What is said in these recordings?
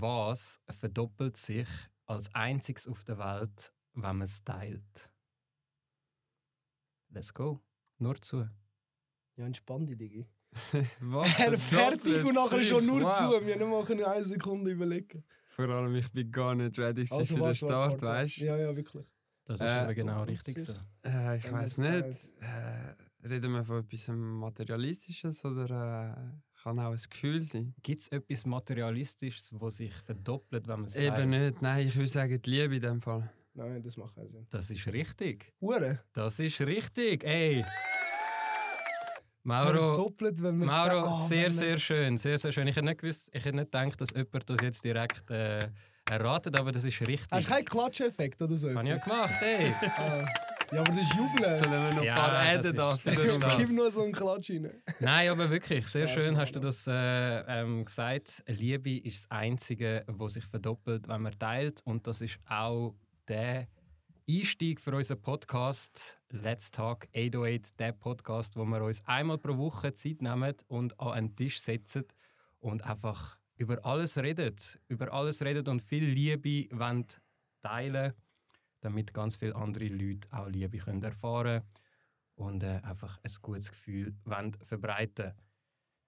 was verdoppelt sich als einziges auf der Welt, wenn man es teilt? Let's go. Nur zu. Ja, entspann dich, Digi. Was? Er fertig und nachher schon nur Wow. zu. Wir machen eine eine Sekunde überlegen. Vor allem, ich bin gar nicht ready Also, für den warte, Start, warte, warte. weißt du? Ja, ja, wirklich. Das ist Äh, genau richtig so. Äh, ich weiß nicht. Äh, reden wir von etwas Materialistisches oder äh, kann auch ein Gefühl sein? Gibt es etwas Materialistisches, das sich verdoppelt, wenn man es Eben teilt? nicht. Nein, ich würde sagen, die Liebe in dem Fall. Nein, das macht keinen Sinn. Das ist richtig. Hure. Das ist richtig. Ey! Mauro, Verdoppelt, wenn man es Mauro Ah, sehr, wenn sehr schön. Sehr, sehr schön. Ich hätte nicht gewusst, ich hätte nicht gedacht, dass jemand das jetzt direkt äh, erratet, aber das ist richtig. Hast du keinen Klatscheffekt oder so? Habe ich ja gemacht, ey. Ja, aber das ist Jubeln. Sollen wir noch Ja, ein paar das Äden da Gib nur so einen Klatsch rein. Nein, aber wirklich, sehr Ja, schön hast du das äh, ähm, gesagt. Liebe ist das Einzige, was sich verdoppelt, wenn man teilt. Und das ist auch der Einstieg für unseren Podcast Let's Talk 808, der Podcast, wo wir uns einmal pro Woche Zeit nehmen und an einen Tisch setzen und einfach über alles reden. Über alles reden und viel Liebe wollen teilen, damit ganz viele andere Leute auch Liebe können erfahren und äh, einfach ein gutes Gefühl wollen verbreiten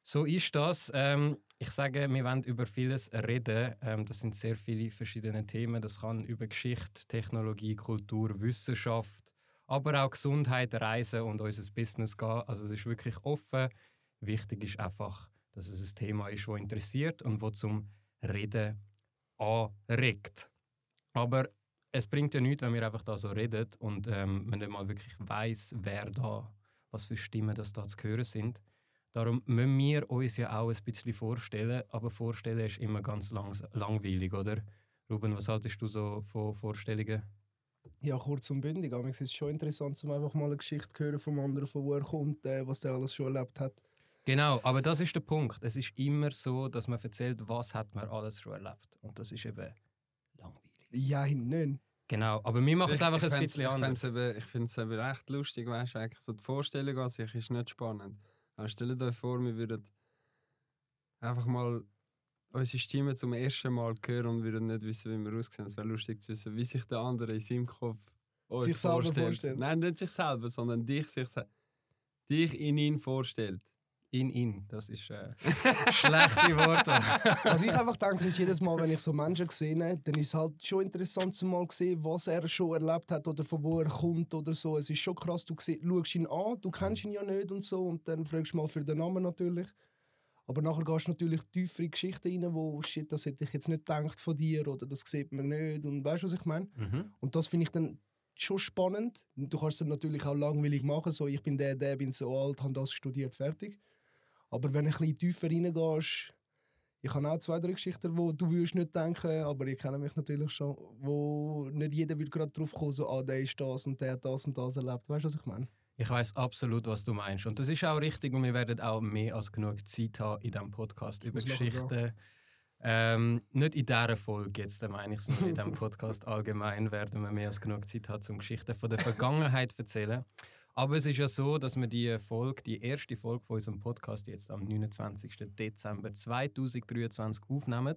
So ist das. Ähm, ich sage, wir wollen über vieles reden. Ähm, das sind sehr viele verschiedene Themen. Das kann über Geschichte, Technologie, Kultur, Wissenschaft, aber auch Gesundheit, Reisen und unser Business gehen. Also es ist wirklich offen. Wichtig ist einfach, dass es ein Thema ist, das interessiert und das zum Reden anregt. Aber es bringt ja nichts, wenn wir einfach da so reden und ähm, man nicht mal wirklich weiß, wer da, was für Stimmen das da zu hören sind. Darum müssen wir uns ja auch ein bisschen vorstellen, aber vorstellen ist immer ganz langs langweilig, oder? Ruben, was haltest du so von Vorstellungen? Ja, kurz und bündig. Aber es ist schon interessant, um einfach mal eine Geschichte zu hören vom anderen, von wo er kommt, äh, was der alles schon erlebt hat. Genau, aber das ist der Punkt. Es ist immer so, dass man erzählt, was hat man alles schon erlebt. Und das ist eben langweilig. Ja, nicht. Genau, aber wir machen es Ich- einfach ich ein bisschen ich anders. Ich finde es eben echt lustig, weißt du, eigentlich so die Vorstellung an sich ist nicht spannend. Aber stellt euch vor, wir würden einfach mal unsere Stimme zum ersten Mal hören und würden nicht wissen, wie wir aussehen. Es wäre lustig zu wissen, wie sich der andere in seinem Kopf uns Sich selber vorstellt. vorstellt. Nein, nicht sich selber, sondern dich, sich, dich in ihn vorstellt. In, in, das ist äh, schlechte Worte. Was ich einfach denke, ist jedes Mal, wenn ich so Menschen sehe, dann ist es halt schon interessant zu mal sehen, was er schon erlebt hat oder von wo er kommt oder so. Es ist schon krass, du schaust ihn an, du kennst ihn ja nicht und so und dann fragst du mal für den Namen natürlich. Aber nachher gehst du natürlich tiefer in Geschichten rein, wo shit, das hätte ich jetzt nicht gedacht von dir oder das sieht man nicht und weißt du, was ich meine? mhm. Und das finde ich dann schon spannend. Du kannst es dann natürlich auch langweilig machen, so ich bin der, der, bin so alt, habe das studiert, fertig. Aber wenn du ein bisschen tiefer reingehst, ich habe auch zwei, drei Geschichten, wo du würdest nicht denken, aber ich kenne mich natürlich schon, wo nicht jeder wird gerade drauf kommen, so, ah, der ist das und der hat das und das erlebt. Weißt du, was ich meine? Ich weiß absolut, was du meinst. Und das ist auch richtig und wir werden auch mehr als genug Zeit haben in diesem Podcast über Geschichten. Ähm, nicht in dieser Folge jetzt, äh, meine ich, sondern in diesem Podcast allgemein werden wir mehr als genug Zeit haben, um Geschichten von der Vergangenheit zu erzählen. Aber es ist ja so, dass wir die Folge, die erste Folge von unserem Podcast jetzt am 29. Dezember 2023 aufnehmen.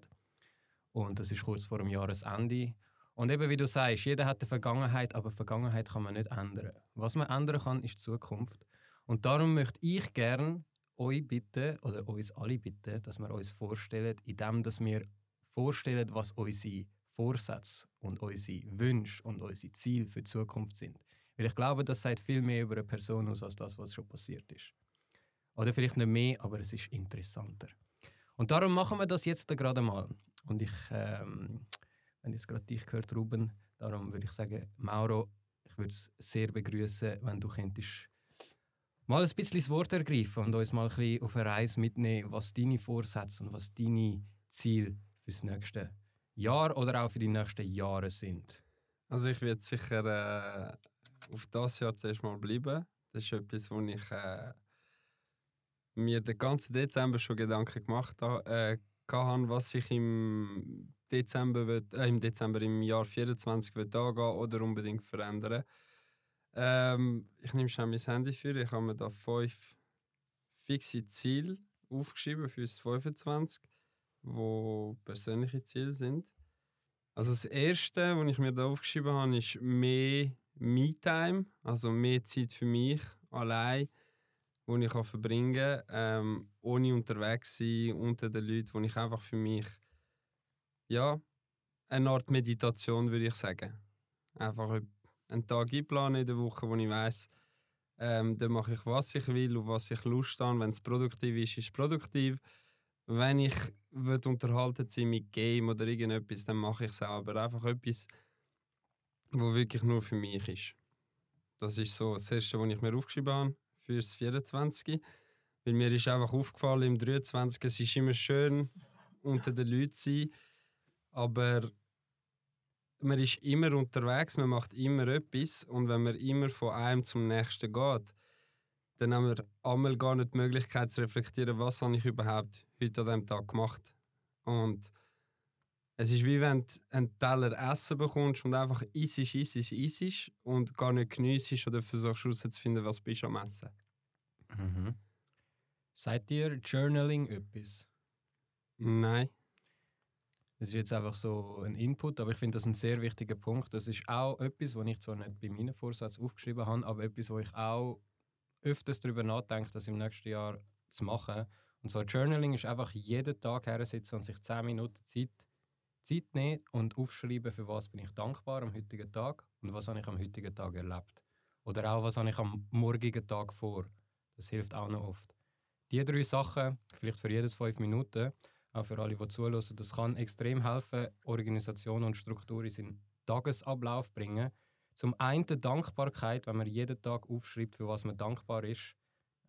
Und das ist kurz vor dem Jahresende. Und eben wie du sagst, jeder hat eine Vergangenheit, aber Vergangenheit kann man nicht ändern. Was man ändern kann, ist die Zukunft. Und darum möchte ich gerne euch bitten, oder uns alle bitten, dass wir uns vorstellen, indem dass wir vorstellen, was unsere Vorsätze und unsere Wünsche und unsere Ziele für die Zukunft sind. Weil ich glaube, das sagt viel mehr über eine Person aus, als das, was schon passiert ist. Oder vielleicht nicht mehr, aber es ist interessanter. Und darum machen wir das jetzt gerade mal. Und ich, ähm, wenn jetzt gerade dich gehört, Ruben, darum würde ich sagen, Mauro, ich würde es sehr begrüßen, wenn du könntest mal ein bisschen das Wort ergreifen und uns mal ein bisschen auf eine Reise mitnehmen, was deine Vorsätze und was deine Ziele für das nächste Jahr oder auch für die nächsten Jahre sind. Also ich werde sicher äh, auf das Jahr zuerst mal bleiben. Das ist etwas, wo ich äh, mir den ganzen Dezember schon Gedanken gemacht habe, äh, was ich im Dezember, will, äh, im Dezember im Jahr 24 will angehen oder unbedingt verändern. Ähm, ich nehme schnell mein Handy für. Ich habe mir da fünf fixe Ziele aufgeschrieben für das 25. wo persönliche Ziele sind. Also das erste, was ich mir da aufgeschrieben habe, ist mehr Me-Time, also mehr Zeit für mich allein, wo ich verbringen kann, ähm, ohne unterwegs zu sein unter den Leuten, wo ich einfach für mich ja eine Art Meditation würde ich sagen. Einfach einen Tag einplanen in der Woche, wo ich weiß, ähm, dann mache ich was ich will und was ich Lust habe. Wenn es produktiv ist, ist es produktiv wenn ich unterhalten sein mit Game oder irgendetwas, dann mache ich es. Aber einfach etwas, wo wirklich nur für mich ist. Das ist so das Erste, was ich mir aufgeschrieben habe für das 24. Weil mir ist einfach aufgefallen, im 23. es ist immer schön, unter den Leuten zu sein, aber man ist immer unterwegs, man macht immer etwas und wenn man immer von einem zum nächsten geht, dann haben wir einmal gar nicht die Möglichkeit zu reflektieren, was habe ich überhaupt heute an diesem Tag gemacht. Und es ist wie wenn du einen Teller Essen bekommst und einfach isst, isst, isst und gar nicht geniessest oder versuchst herauszufinden, was bist du am Essen. Mhm. Seid ihr Journaling etwas? Nein. Das ist jetzt einfach so ein Input, aber ich finde das ein sehr wichtiger Punkt. Das ist auch etwas, was ich zwar nicht bei meinem Vorsatz aufgeschrieben habe, aber etwas, wo ich auch öfters darüber nachdenke, das im nächsten Jahr zu machen. Und zwar Journaling ist einfach jeden Tag hersitzen und sich 10 Minuten Zeit, Zeit nehmen und aufschreiben, für was bin ich dankbar am heutigen Tag und was habe ich am heutigen Tag erlebt. Oder auch, was habe ich am morgigen Tag vor. Das hilft auch noch oft. Die drei Sachen, vielleicht für jedes fünf Minuten, auch für alle, die zuhören, das kann extrem helfen, Organisation und Struktur in seinen Tagesablauf bringen zum einen Dankbarkeit, wenn man jeden Tag aufschreibt, für was man dankbar ist,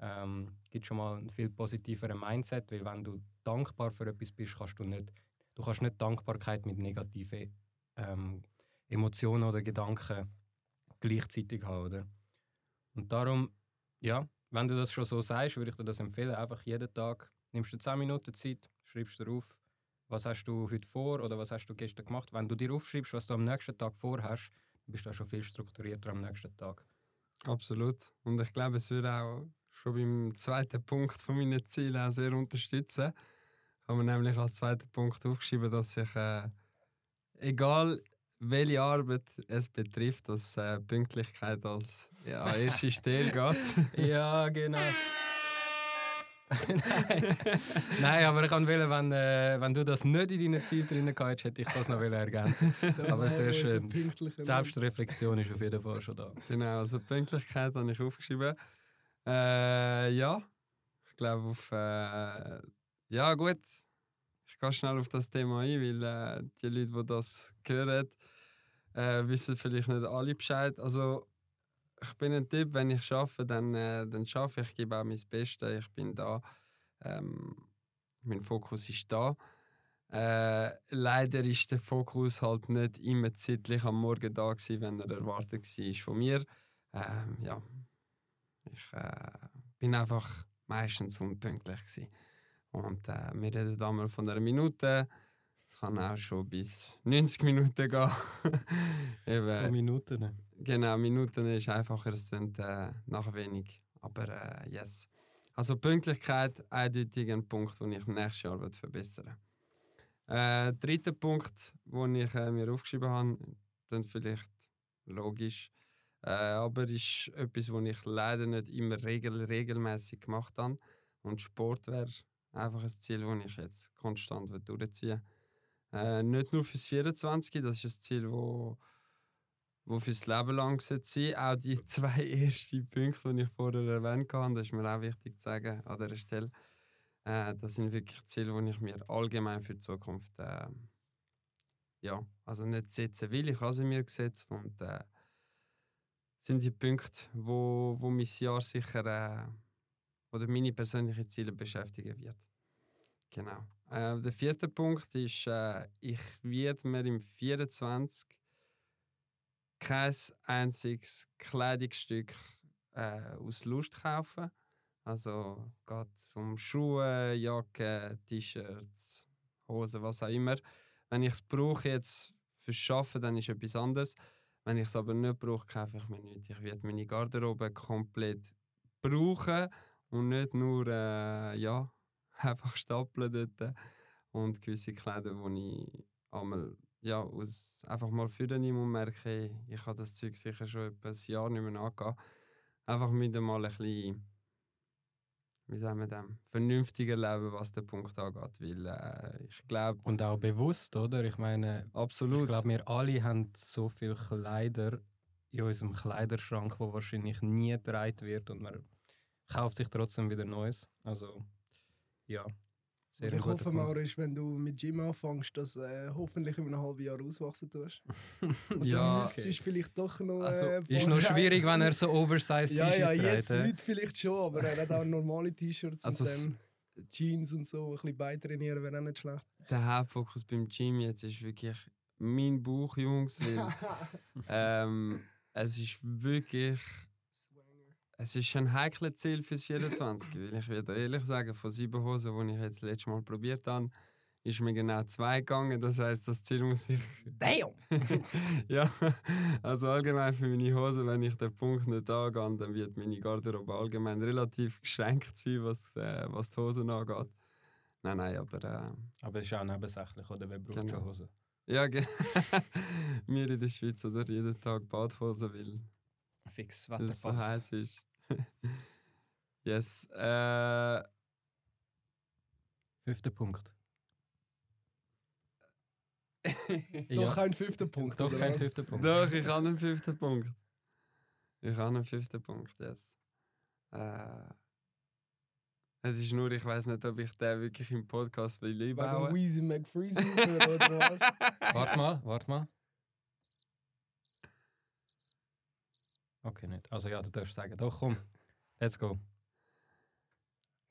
ähm, gibt schon mal einen viel positiveren Mindset, weil wenn du dankbar für etwas bist, kannst du nicht, du kannst nicht Dankbarkeit mit negativen ähm, Emotionen oder Gedanken gleichzeitig haben, oder? Und darum, ja, wenn du das schon so sagst, würde ich dir das empfehlen, einfach jeden Tag nimmst du 10 Minuten Zeit, schreibst du auf, was hast du heute vor oder was hast du gestern gemacht. Wenn du dir aufschreibst, was du am nächsten Tag vorhast, bist du auch schon viel strukturierter am nächsten Tag. Absolut. Und ich glaube, es würde auch schon beim zweiten Punkt von meinen Zielen sehr unterstützen. Ich habe mir nämlich als zweiten Punkt aufgeschrieben, dass ich, äh, egal welche Arbeit es betrifft, dass äh, Pünktlichkeit als ja, erste Stelle geht. ja, genau. Nein. Nein, aber ich kann wählen, wenn, äh, wenn du das nicht in deinen Zielen drin hast, hätte ich das noch ergänzen Aber sehr schön. Selbstreflexion ist auf jeden Fall schon da. Genau, also Pünktlichkeit habe ich aufgeschrieben. Äh, ja, ich glaube auf. Äh, ja, gut. Ich gehe schnell auf das Thema ein, weil äh, die Leute, die das hören, äh, wissen vielleicht nicht alle Bescheid. Also ich bin ein Typ, wenn ich arbeite, dann, äh, dann arbeite ich, ich gebe auch mein Bestes, ich bin da. Ähm, mein Fokus ist da. Äh, leider ist der Fokus halt nicht immer zeitlich am Morgen da gewesen, wenn er erwartet war von mir. Ähm, ja, ich äh, bin einfach meistens unpünktlich gewesen. Und äh, wir reden da mal von einer Minute. Es kann auch schon bis 90 Minuten gehen. Eben, Minuten? Genau, Minuten ist einfacher, es sind äh, nach wenig. Aber äh, yes. Also Pünktlichkeit eindeutig ein Punkt, den ich nächstes Jahr verbessern will. Äh, dritter Punkt, den ich äh, mir aufgeschrieben habe, dann vielleicht logisch, äh, aber ist etwas, was ich leider nicht immer regel regelmäßig gemacht habe. Und Sport wäre einfach ein Ziel, das ich jetzt konstant durchziehen will. Äh, nicht nur fürs 24, das ist ein Ziel, das wo fürs Leben lang sein Auch die zwei ersten Punkte, die ich vorher erwähnt habe, das ist mir auch wichtig zu sagen an dieser Stelle. Äh, das sind wirklich Ziele, die ich mir allgemein für die Zukunft äh, ja, also nicht setzen will. Ich habe sie mir gesetzt und äh, sind die Punkte, wo, wo mein Jahr sicher äh, oder meine persönlichen Ziele beschäftigen wird. Genau. Äh, der vierte Punkt ist, äh, ich werde mir im 24 kein einziges Kleidungsstück äh, aus Lust kaufen. Also geht um Schuhe, Jacken, T-Shirts, Hosen, was auch immer. Wenn ich es brauche jetzt fürs Schaffen, dann ist etwas anderes. Wenn ich es aber nicht brauche, kaufe ich mir nichts. Ich werde meine Garderobe komplett brauchen und nicht nur äh, ja, einfach stapeln dort. Und gewisse Kleider, die ich einmal ja, aus, einfach mal für den und merke, hey, ich habe das Zeug sicher schon etwa ein Jahr nicht mehr angehen. Einfach wieder mal ein bisschen, wie sagen wir dem, vernünftiger leben, was den Punkt angeht. Weil äh, ich glaube... Und auch bewusst, oder? Ich meine, absolut. ich glaube, wir alle haben so viele Kleider in unserem Kleiderschrank, wo wahrscheinlich nie getragen wird und man kauft sich trotzdem wieder Neues. Also, ja. Also ich hoffe, Maurice, wenn du mit Gym anfängst, dass äh, hoffentlich in einem halben Jahr auswachsen tust. ja, das okay. ist vielleicht doch noch. Also, äh, ist noch schwierig, wenn er so oversized T-Shirts Ja, ja, jetzt trägt, heute vielleicht schon, aber er hat auch normale T-Shirts also und dann Jeans und so. Ein bisschen beitrainieren wäre auch nicht schlecht. Der Hauptfokus beim Gym jetzt ist wirklich mein Buch, Jungs. Weil, ähm, es ist wirklich es ist ein heikles Ziel fürs 24, weil ich würde ehrlich sagen, von sieben Hosen, die ich jetzt letztes Mal probiert habe, ist mir genau zwei gegangen. Das heißt, das Ziel muss ich. Damn! ja, also allgemein für meine Hosen, wenn ich den Punkt nicht angehe, dann wird meine Garderobe allgemein relativ geschränkt sein, was, äh, was die Hosen angeht. Nein, nein, aber. Äh, aber es ist auch nebensächlich, oder? Wer braucht genau. schon Hosen? Ja, genau. Wir in der Schweiz, oder? Jeden Tag Badhosen, weil. Fix, Wetter es so heiß ist. yes. Äh, Fünfter Punkt. Doch ja. kein fünfter Punkt. Doch kein fünfter Punkt. Doch, ich habe einen fünften Punkt. Ich habe einen fünften Punkt, yes. Äh, es ist nur, ich weiß nicht, ob ich den wirklich im Podcast will einbauen. Wegen Weezy McFreezy oder was? Warte mal, warte mal. Okay, nicht. Also ja, du darfst sagen, doch komm, let's go.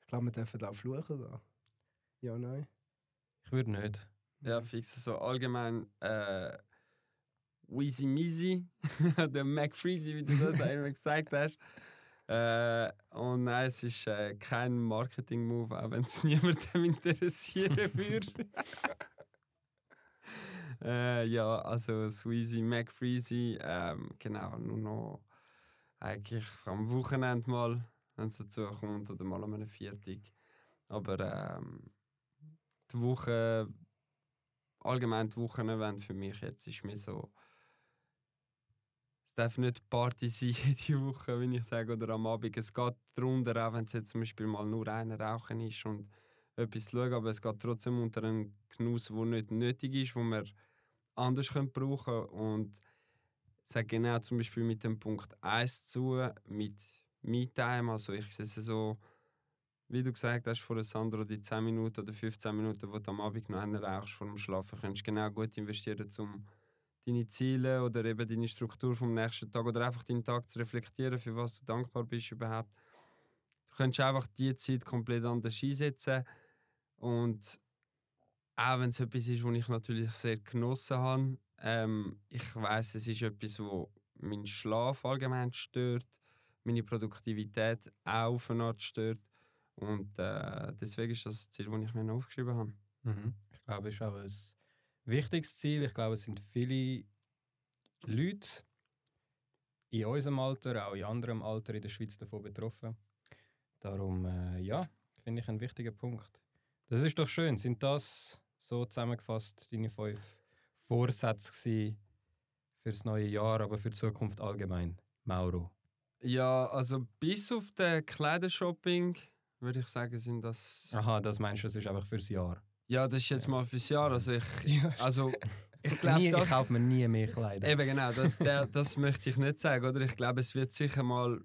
Ich glaube, wir dürfen auch fluchen da. Ja, nein. Ich würde nicht. Ja, fix. So allgemein äh, Wheezy Meezy, der McFreezy, wie du das einmal gesagt hast. Äh, und nein, es ist äh, kein Marketing-Move, auch wenn es niemandem interessieren würde. äh, ja, also Sweezy McFreezy, ähm, genau, nur noch eigentlich am Wochenende mal, wenn es dazu kommt, oder mal an einem Viertag. Aber ähm, die Woche, allgemein die Wochenende für mich jetzt ist mir so, es darf nicht Party sein jede Woche, wenn ich sage, oder am Abend. Es geht darunter, auch wenn es jetzt zum Beispiel mal nur einer rauchen ist und etwas schauen, aber es geht trotzdem unter einen Genuss, der nicht nötig ist, wo wir anders können brauchen und sage genau zum Beispiel mit dem Punkt 1 zu, mit Me-Time. Also ich sehe es so, wie du gesagt hast, vor Sandro, die 10 Minuten oder 15 Minuten, wo du am Abend noch rauchst vor dem Schlafen, kannst du genau gut investieren, um deine Ziele oder eben deine Struktur vom nächsten Tag oder einfach deinen Tag zu reflektieren, für was du dankbar bist überhaupt. Du kannst einfach die Zeit komplett anders einsetzen und auch wenn es etwas ist, was ich natürlich sehr genossen habe, ähm, ich weiß, es ist etwas, wo meinen Schlaf allgemein stört, meine Produktivität auch auf eine Art stört. Und äh, deswegen ist das das Ziel, das ich mir noch aufgeschrieben habe. Mhm. Ich glaube, es ist auch ein wichtiges Ziel. Ich glaube, es sind viele Leute in unserem Alter, auch in anderem Alter in der Schweiz davon betroffen. Darum, äh, ja, finde ich einen wichtigen Punkt. Das ist doch schön. Sind das so zusammengefasst deine fünf Vorsätze für das neue Jahr, aber für die Zukunft allgemein? Mauro? Ja, also bis auf den Kleidershopping würde ich sagen, sind das. Aha, das meinst du, das ist einfach fürs Jahr? Ja, das ist jetzt mal fürs Jahr. Also ich, also ich glaube, das. Kaufe mir nie mehr Kleider. Eben genau, das, das, das möchte ich nicht sagen, oder? Ich glaube, es wird sicher mal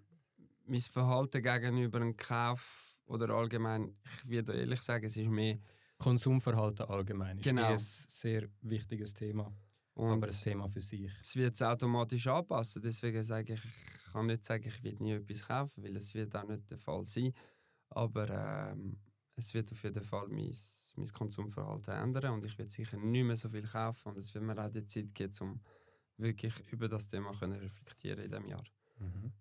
mein Verhalten gegenüber einem Kauf oder allgemein, ich würde ehrlich sagen, es ist mehr Konsumverhalten allgemein ist genau. ein sehr wichtiges Thema. Und aber ein Thema für sich. Es wird es automatisch anpassen. Deswegen sage ich, ich kann nicht sagen, ich werde nie etwas kaufen, weil es wird auch nicht der Fall sein. Aber ähm, es wird auf jeden Fall mein, mein Konsumverhalten ändern und ich werde sicher nicht mehr so viel kaufen und es wird mir auch die Zeit geben, um wirklich über das Thema zu reflektieren in diesem Jahr. Mhm.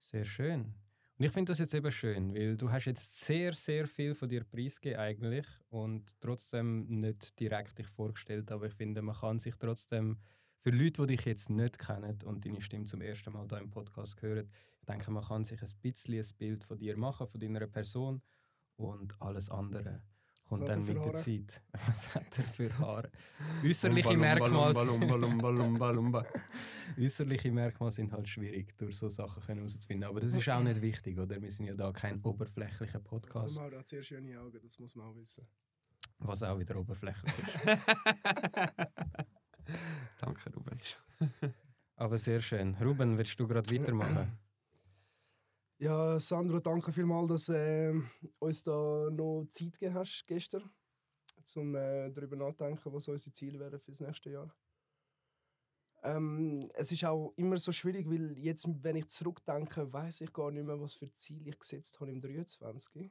Sehr schön. Und ich finde das jetzt eben schön, weil du hast jetzt sehr, sehr viel von dir preisgegeben eigentlich und trotzdem nicht direkt dich vorgestellt, aber ich finde, man kann sich trotzdem, für Leute, die dich jetzt nicht kennen und deine Stimme zum ersten Mal hier im Podcast hören, ich denke, man kann sich ein bisschen ein Bild von dir machen, von deiner Person und alles andere Kommt dann mit der Haare? Zeit. Was hat er für Haare? Äußerliche Merkmale, äußerliche Merkmale sind halt schwierig, durch so Sachen können herauszufinden. Aber das ist auch nicht wichtig, oder? Wir sind ja da kein oberflächlicher Podcast, Mauro hat sehr schöne Augen, das muss man auch wissen. was auch wieder oberflächlich ist. Danke, Ruben. Aber sehr schön. Ruben, willst du gerade weitermachen? Ja, Sandro, danke vielmals, dass du äh, uns da noch Zeit gegeben hast gestern, um äh, darüber nachzudenken, was unsere Ziele wären für das nächste Jahr. Ähm, es ist auch immer so schwierig, weil jetzt, wenn ich zurückdenke, weiß ich gar nicht mehr, was für Ziele ich gesetzt habe im 23.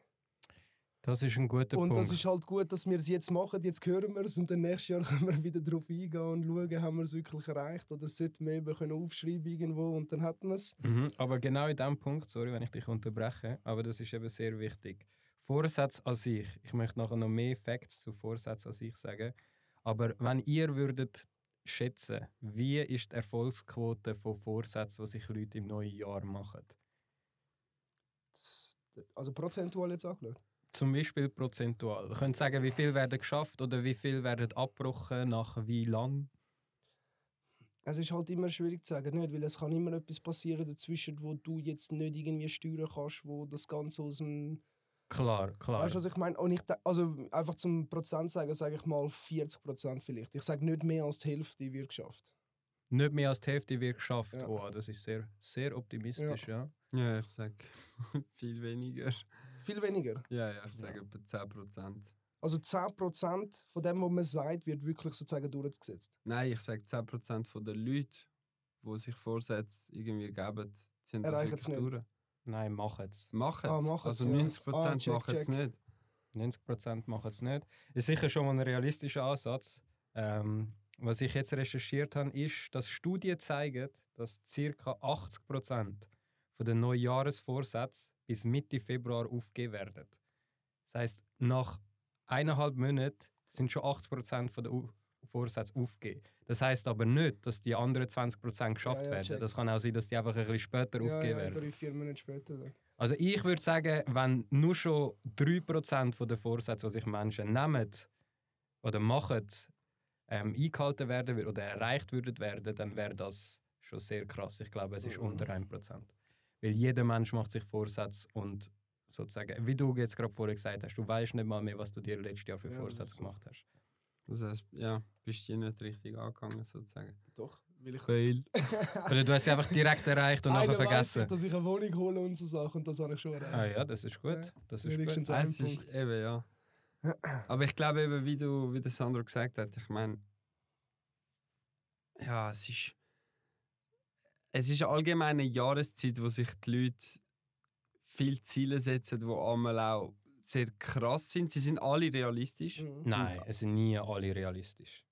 Das ist ein guter Und Punkt. das ist halt gut, dass wir es jetzt machen. Jetzt hören wir es und dann nächstes Jahr können wir wieder darauf eingehen und schauen, haben wir es wirklich erreicht oder sollten wir eben können aufschreiben irgendwo und dann hatten wir es. Mhm, aber genau in diesem Punkt, sorry, wenn ich dich unterbreche, aber das ist eben sehr wichtig. Vorsatz an sich, ich möchte nachher noch mehr Facts zu Vorsatz an sich sagen, aber wenn ihr würdet schätzen, wie ist die Erfolgsquote von Vorsätzen, die sich Leute im neuen Jahr machen? Das- Also prozentual jetzt angeschaut. Zum Beispiel prozentual. Ihr könnt sagen, wie viel werden geschafft oder wie viel werden abgebrochen, nach wie lang? Es ist halt immer schwierig zu sagen, nicht? weil es kann immer etwas passieren dazwischen, wo du jetzt nicht irgendwie steuern kannst, wo das Ganze aus dem... Klar, klar. Weißt du, was ich meine? Und ich, also einfach zum Prozent sagen, sage ich mal 40 Prozent vielleicht. Ich sage nicht mehr als die Hälfte wird geschafft. Nicht mehr als die Hälfte wird geschafft. Ja. Oh, das ist sehr, sehr optimistisch, ja. Ja, ich sage viel weniger. Viel weniger. Ja, ja, ich sage etwa 10%. Also 10 Prozent von dem, was man sagt, wird wirklich sozusagen durchgesetzt. Nein, ich sage 10% der Leute, die sich Vorsätze irgendwie geben, sind das Erreichen es wirklich nicht. durch. Nein, machen es. Machen Ah, es. machen's, Also ja. 90% Ah, check, machen es nicht. 90% machen es nicht. Ist sicher schon mal ein realistischer Ansatz. Ähm, was ich jetzt recherchiert habe, ist, dass Studien zeigen, dass ca. 80% von den Neujahresvorsätzen bis Mitte Februar aufgegeben werden. Das heißt, nach eineinhalb Monaten sind schon 80% von den Au- Vorsätze aufgegeben. Das heißt aber nicht, dass die anderen 20% geschafft Ja, ja, werden. Das kann auch sein, dass die einfach ein bisschen später Ja, aufgegeben ja, werden. drei, vier Monate später. Dann. Also ich würde sagen, wenn nur schon 3% der Vorsätze, die sich Menschen nehmen oder machen, ähm, eingehalten werden oder erreicht würden werden, dann wäre das schon sehr krass. Ich glaube, es ist unter 1%. Weil jeder Mensch macht sich Vorsätze und sozusagen, wie du jetzt gerade vorher gesagt hast, du weißt nicht mal mehr, was du dir letztes Jahr für Ja, das Vorsätze gemacht hast. Das heißt, ja, bist du nicht richtig angegangen, sozusagen. Doch, weil ich... Fail. Oder du hast sie einfach direkt erreicht und nachher vergessen. ich, dass ich eine Wohnung hole und so Sachen und das habe ich schon erreicht. Ah ja, das ist gut. Ja, Das ist gut. wenigstens ein Es ist eben, ja. Aber ich glaube eben, wie du, wie der Sandro gesagt hat, ich meine, ja, es ist, es ist allgemein eine Jahreszeit, wo sich die Leute viele Ziele setzen, die einmal auch sehr krass sind. Sie sind alle realistisch. Mhm. Nein, es sind nie alle realistisch.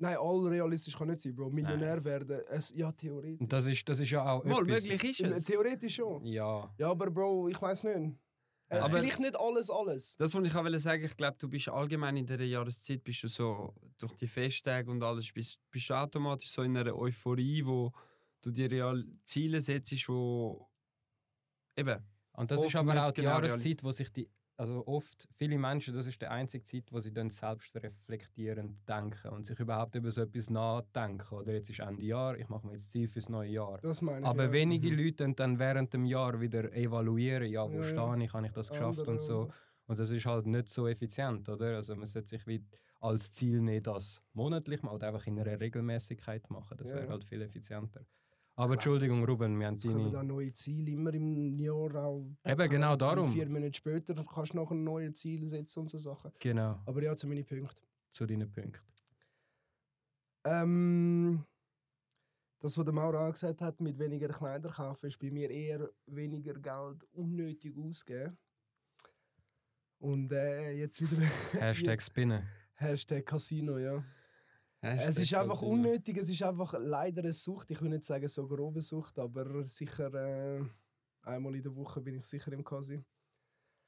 Nein, all realistisch kann nicht sein, Bro. Millionär werden, es, ja, theoretisch. Das ist, das ist ja auch Mal, etwas- möglich ist es. Theoretisch schon. Ja, Ja, aber Bro, ich weiß nicht. Äh, Aber- vielleicht nicht alles, alles. Das, was ich auch wollte sagen, ich glaube, du bist allgemein in dieser Jahreszeit, bist du so durch die Festtage und alles, bist, bist du automatisch so in einer Euphorie, wo du dir real Ziele setzt, wo eben, und das ist aber auch die genau Jahreszeit, wo sich die, also oft, viele Menschen, das ist die einzige Zeit, wo sie dann selbst reflektierend denken und sich überhaupt über so etwas nachdenken. Oder jetzt ist Ende Jahr, ich mache mir jetzt Ziel fürs neue Jahr. Das meine ich. Aber ja. wenige Leute dann- dann während dem Jahr wieder evaluieren, ja, wo Ja, ja. stehe ich, habe ich das geschafft Andere und so. Und das ist halt nicht so effizient, oder? Also man sollte sich wie als Ziel nicht das monatlich machen oder einfach in einer Regelmäßigkeit machen. Das Ja, wäre ja. halt viel effizienter. Aber Entschuldigung, Ruben, wir haben Es kommen dann neue Ziele immer im Jahr auch. Eben, genau Drei, darum. Vier Monate später kannst du noch ein neues Ziel setzen und so Sachen. Genau, Aber ja, zu meinen Punkten. zu deinen Punkten. Ähm, das, was der Mauro auch gesagt hat, mit weniger Kleider kaufen, ist bei mir eher weniger Geld unnötig ausgeben. Und äh, jetzt wieder. Hashtag Spinnen. Hashtag Casino, ja. Hashtag es ist einfach unnötig, es ist einfach leider eine Sucht. Ich will nicht sagen so grobe Sucht, aber sicher äh, einmal in der Woche bin ich sicher im Casino.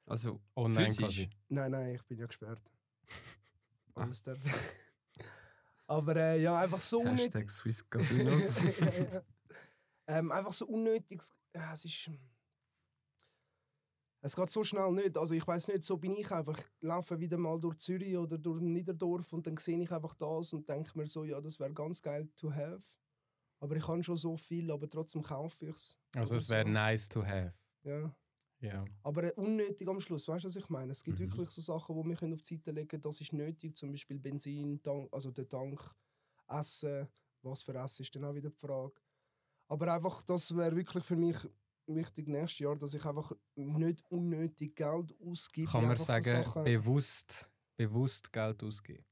Also, Online Physisch? quasi. Nein, nein, ich bin ja gesperrt. Alles darf. Aber äh, ja, einfach so unnötig. Hashtag Swiss Casinos. ja, ja. Ähm, einfach so unnötig. Ja, es ist. Es geht so schnell nicht. Also ich weiß nicht, so bin ich einfach. Ich laufe wieder mal durch Zürich oder durch Niederdorf und dann sehe ich einfach das und denke mir so, ja, das wäre ganz geil to have. Aber ich habe schon so viel, aber trotzdem kaufe ich es. Also es wäre nice to have. Ja. Ja. Aber äh, unnötig am Schluss, weißt du, was ich meine? Es gibt Mhm. wirklich so Sachen, die wir können auf die Seite legen können, das ist nötig, zum Beispiel Benzin, Tank, also der Tank, Essen, was für Essen ist dann auch wieder die Frage. Aber einfach, das wäre wirklich für mich wichtig nächstes Jahr, dass ich einfach nicht unnötig Geld ausgebe. Kann man so sagen, Sachen- bewusst, bewusst Geld ausgeben.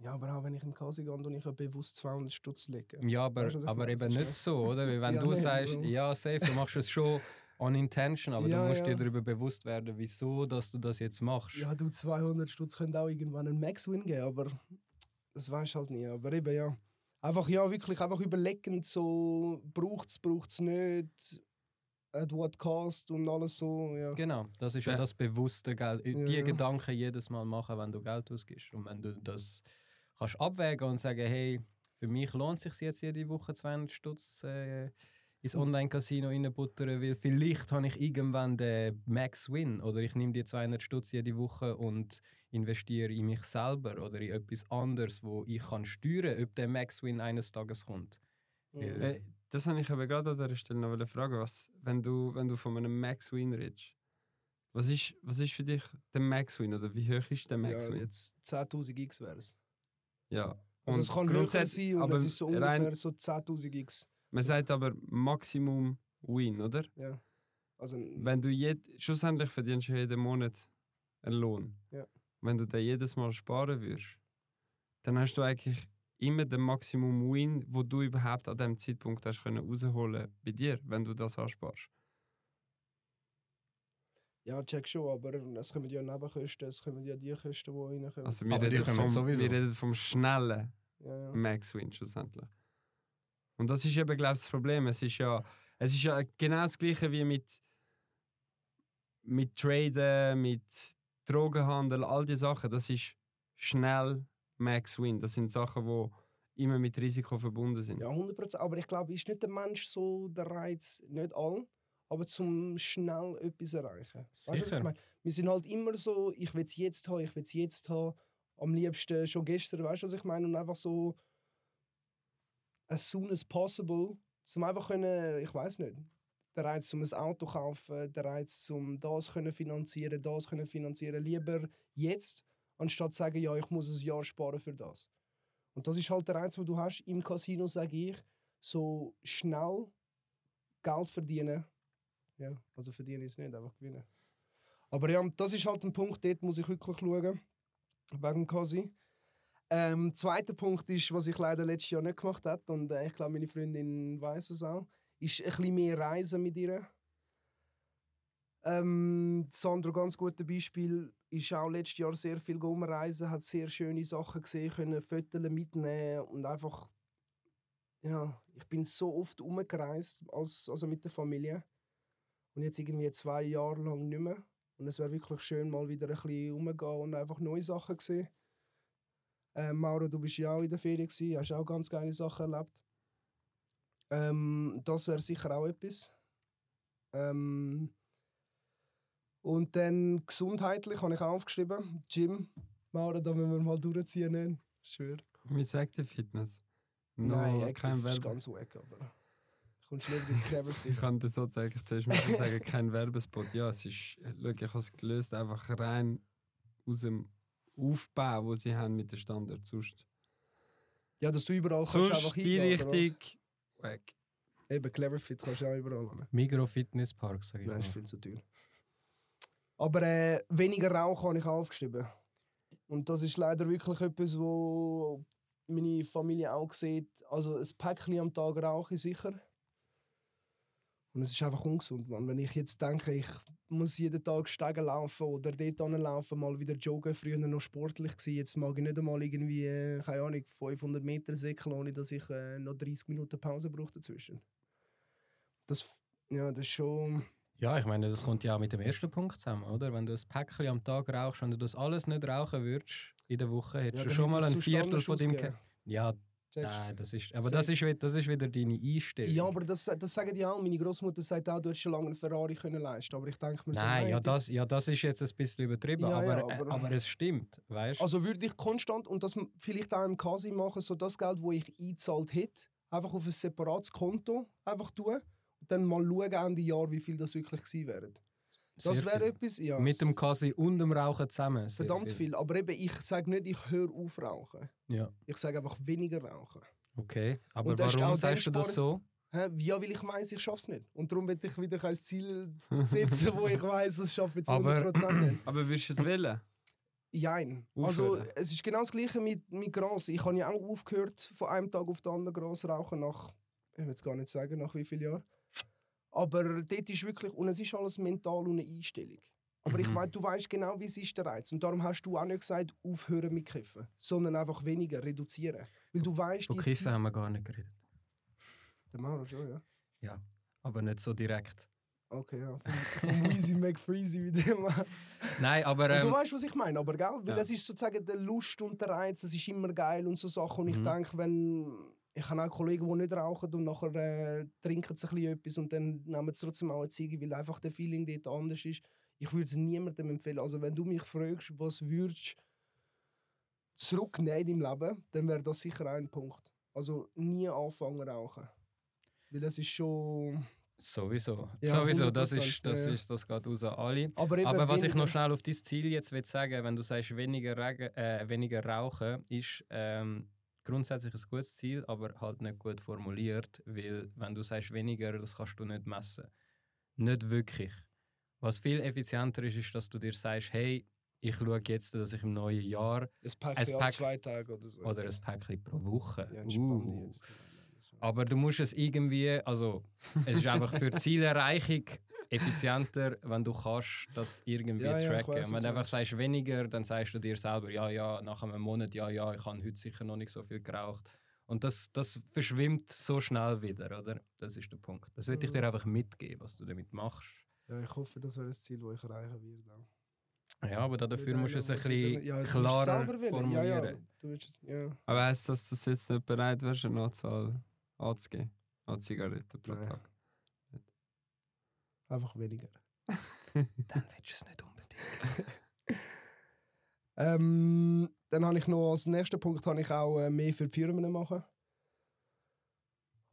Ja, aber auch wenn ich im Kasi gehe und ich ja bewusst 200 Stutz lege. Ja, aber, Weißt du, aber meine? eben nicht so, oder? Weil wenn Ja, du nee, sagst, Bro. ja, safe, du machst es schon on intention, aber Ja, du musst ja. dir darüber bewusst werden, wieso dass du das jetzt machst. Ja, du 200 Stutz können auch irgendwann einen Max-Win geben, aber das weißt du halt nie. Aber eben, ja. Einfach, ja, wirklich einfach überlegend, so, braucht es, braucht es nicht, at what cost und alles so, ja. Genau, das ist ja Ja. das bewusste Geld. Ja. Die Gedanken jedes Mal machen, wenn du Geld ausgibst. Und wenn du das kannst abwägen und sagen, hey, für mich lohnt es sich jetzt jede Woche 200 Stutz äh, ins Online-Casino reinbuttern, weil vielleicht habe ich irgendwann den Max-Win oder ich nehme die 200 Stutz jede Woche und investiere in mich selber oder in etwas anderes, wo ich kann steuern, ob der Max-Win eines Tages kommt. Mhm. Äh, das habe ich aber gerade an dieser Stelle noch fragen. Was, wenn, du, wenn du von einem Max-Win redest, was ist, was ist für dich der Max-Win oder wie hoch ist der Ja, Max-Win? jetzt 10.000 X wäre es. Ja. Also es kann höher grundsätzlich- sein und aber es ist so ungefähr so 10.000 X. Man sagt aber Maximum Win, oder? Ja. Also, Wenn du jed schlussendlich verdienst du jeden Monat einen Lohn. Ja. Wenn du den jedes Mal sparen würdest, dann hast du eigentlich immer den Maximum Win, wo du überhaupt an dem Zeitpunkt hast können rausholen bei dir, wenn du das ansparst. ja, check schon, aber es kommen ja Nebenkosten, es kommen ja die Kosten, die reinkommen. Also wir Aber reden, vom, sowieso. wir reden vom schnellen ja, ja. Max Win schlussendlich. Und das ist eben, glaube ich, das Problem. Es ist ja, es ist ja genau das Gleiche wie mit, mit Traden, mit Drogenhandel, all diese Sachen. Das ist schnell Max Win. Das sind Sachen, die immer mit Risiko verbunden sind. Ja, 100%. Aber ich glaube, ist nicht der Mensch so der Reiz, nicht all, aber zum schnell etwas erreichen. Weißt du, was Sicher. ich meine? Wir sind halt immer so, ich will es jetzt haben, ich will es jetzt haben. Am liebsten schon gestern, weißt du, was ich meine? Und einfach so as soon as possible, zum einfach können, ich weiß nicht, der Reiz zum ein Auto kaufen, der Reiz zum das können finanzieren, das können finanzieren, lieber jetzt, anstatt zu sagen, ja, ich muss ein Jahr sparen für das. Und das ist halt der Reiz, den du hast im Casino, sage ich, so schnell Geld verdienen. Ja, also verdienen ist nicht, einfach gewinnen. Aber ja, das ist halt ein Punkt, dort muss ich wirklich schauen, wegen dem Casi. Ähm, zweiter Punkt ist, was ich leider letztes Jahr nicht gemacht habe, und äh, ich glaube, meine Freundin weiß es auch, ist ein bisschen mehr Reisen mit ihr. Ähm, Sandro, ganz gutes Beispiel, ist auch letztes Jahr sehr viel umreisen, hat sehr schöne Sachen gesehen, können Fotos mitnehmen und einfach, ja, ich bin so oft umgereist, als, also mit der Familie. Und jetzt irgendwie zwei Jahre lang nicht mehr. Und es wäre wirklich schön, mal wieder ein bisschen umzugehen und einfach neue Sachen sehen. Ähm, Mauro, du bist ja auch in der Ferien, gewesen, hast auch ganz geile Sachen erlebt. Ähm, das wäre sicher auch etwas. Ähm, und dann gesundheitlich habe ich auch aufgeschrieben. Gym. Mauro, da müssen wir mal durchziehen. ne? Schwöre. Wie sagt der Fitness? No, Nein, kein Active ist Werbe. ganz wack, aber... Kommst du nicht ins Clever Ich kann das so sagen, zuerst müssen sagen, kein Werbespot. Ja, es ist, schau, ich habe es gelöst, einfach rein aus dem Aufbau, wo sie haben mit den Standards. Sonst, Ja, dass du überall kannst einfach sonst die hingehen, weg. Eben, Cleverfit kannst du auch überall hin. Migro Fitness Park, sage ich Nein, mal. ist viel zu teuer. Aber äh, weniger Rauch habe ich aufgeschrieben. Und das ist leider wirklich etwas, wo meine Familie auch sieht. Also ein Päckchen am Tag rauche ich sicher. Und es ist einfach ungesund, Mann. Wenn ich jetzt denke, ich muss jeden Tag Stegen laufen oder dort laufen, mal wieder joggen, früher noch sportlich gewesen. Jetzt mag ich nicht einmal irgendwie, äh, keine Ahnung, 500 Meter säckeln, ohne dass ich äh, noch 30 Minuten Pause brauche dazwischen. Das, ja, das ist schon... Ja, ich meine, das kommt ja auch mit dem ersten Punkt zusammen, oder? Wenn du ein Päckchen am Tag rauchst, wenn du das alles nicht rauchen würdest in der Woche, hättest Ja, du schon mal ein Viertel von. Ke ja? Nein, das ist, aber das ist, das ist wieder deine Einstellung. Ja, aber das, das sagen die auch. Meine Großmutter sagt auch, du hättest schon lange einen Ferrari können leisten Aber ich denke mir so, Nein, ja das, ja, das ist jetzt ein bisschen übertrieben, Ja, aber, ja, aber- aber es stimmt, weißt? Also würde ich konstant und das vielleicht auch im Kasi machen, so das Geld, das ich eingezahlt hätte, einfach auf ein separates Konto einfach tun und dann mal schauen Ende Jahr, wie viel das wirklich gewesen wäre. Das wäre viel. etwas, ja. Mit dem Kasi und dem Rauchen zusammen. verdammt viel. Aber eben, ich sage nicht, ich höre auf rauchen. Ja, Ich sage einfach weniger rauchen. okay. Aber Und das ist warum sagst du das so? Hä? Ja, weil ich weiss, ich schaffe es nicht. Und darum will ich wieder kein Ziel setzen, wo ich weiss, das schaffe ich zu Aber- 100% nicht. Aber würdest du es wählen? Jein. Also, es ist genau das Gleiche mit, mit Gras. Ich habe ja auch aufgehört, von einem Tag auf den anderen Gras rauchen, nach, ich will jetzt gar nicht sagen, nach wie vielen Jahren. Aber dort ist wirklich, und es ist alles mental und eine Einstellung. Aber ich Mhm. weiß, du weißt genau, wie es ist der Reiz. Und darum hast du auch nicht gesagt, aufhören mit Kiffen, sondern einfach weniger, reduzieren. Weil du weißt, Von Kiffen Zeit- haben wir gar nicht geredet. Der Mauro schon, ja. Ja, aber nicht so direkt. Okay, ja. Vom, Weezy McFreezy mit dem. Nein, aber Und du ähm, weißt, was ich meine, aber gell? Weil Ja. es ist sozusagen der Lust und der Reiz, es ist immer geil und so Sachen. Und ich Mhm. denke, wenn. Ich habe auch Kollegen, die nicht rauchen und nachher äh, trinken sie ein bisschen etwas und dann nehmen sie trotzdem auch eine Ziege, weil einfach der Feeling dort anders ist. Ich würde es niemandem empfehlen. Also, wenn du mich fragst, was würdest du zurücknehmen deinem Leben, dann wäre das sicher ein Punkt. Also, nie anfangen rauchen. Weil es ist schon. sowieso. Ja, sowieso, das 100%, ist, das ja. ist, das geht raus an alle. Aber, eben Aber was ich noch schnell auf dein Ziel jetzt will sagen, wenn du sagst weniger, Regen, äh, weniger rauchen, ist ähm, grundsätzlich ein gutes Ziel, aber halt nicht gut formuliert, weil wenn du sagst weniger, das kannst du nicht messen. Nicht wirklich. Was viel effizienter ist, ist, dass du dir sagst, hey, ich schaue jetzt, dass ich im neuen Jahr Ein für Pack- zwei Tage oder so. oder ein Päckchen pro Woche. Ja, Uh. Aber du musst es irgendwie, also es ist einfach für Zielerreichung effizienter, wenn du kannst das irgendwie Ja, ja, tracken. weiss, wenn du einfach sagst weniger, dann sagst du dir selber, ja, ja, nach einem Monat, ja, ja, ich habe heute sicher noch nicht so viel geraucht. Und das, das verschwimmt so schnell wieder, oder? Das ist der Punkt. Das würde ich dir einfach mitgeben, was du damit machst. Ja, ich hoffe, das wäre das Ziel, das ich erreichen werde. auch. Ja, aber dafür musst du es ein bisschen ja, klarer formulieren. Ja, ja, du willst es, ja. Aber heisst das, dass du jetzt nicht bereit wärst, eine Anzahl anzugeben? An Zigaretten pro. Tag? Einfach weniger. Dann willst du es nicht unbedingt. Ähm, dann habe ich noch als nächsten Punkt habe ich auch äh, mehr für die Firmen machen.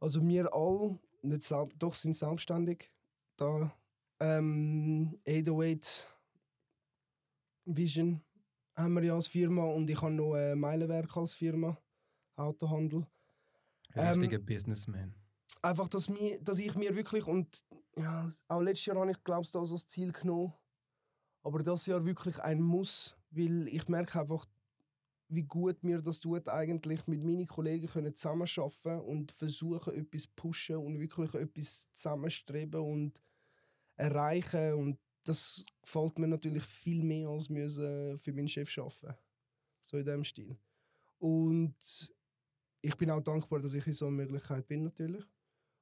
Also wir alle, nicht doch sind selbstständig. Da ähm, 808 Vision haben wir ja als Firma und ich habe noch ein Meilenwerk als Firma, Autohandel. Ähm, Richtiger Businessman. Einfach, dass, mir, dass ich mir wirklich und ja, auch letztes Jahr habe ich glaube das als Ziel genommen, aber das Jahr wirklich ein Muss, weil ich merke einfach, wie gut mir das tut eigentlich mit meinen Kollegen können zusammenarbeiten und versuchen etwas pushen und wirklich etwas zusammenstreben und erreichen und das gefällt mir natürlich viel mehr als müssen für meinen Chef arbeiten. So in dem Stil. Und ich bin auch dankbar, dass ich in so einer Möglichkeit bin natürlich.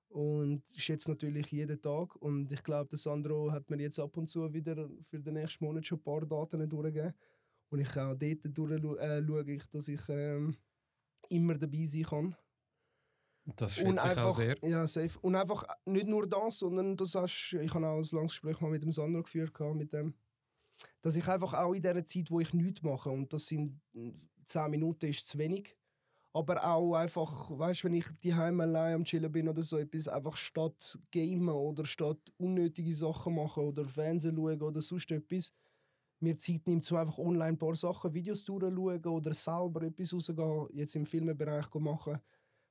Und ich schätze natürlich jeden Tag. Und ich glaube, der Sandro hat mir jetzt ab und zu wieder für den nächsten Monat schon ein paar Daten durchgegeben. Und ich auch dort durch, äh, schaue ich, dass ich ähm, immer dabei sein kann. Das schätze Und ich einfach, auch sehr. Ja, safe. Und einfach nicht nur das, sondern das hast, ich habe auch ein langes Gespräch mal mit dem Sandro geführt, mit dem, dass ich einfach auch in dieser Zeit, wo ich nichts mache, und das sind mm, 10 Minuten, ist zu wenig, aber auch einfach, weißt wenn ich die allein am Chillen bin oder so etwas, einfach statt gamen oder statt unnötige Sachen machen oder Fernsehen schauen oder sonst etwas, mir Zeit nimmt, zu einfach online ein paar Sachen, Videos durchschauen oder selber etwas rausgehen, jetzt im Filmbereich machen.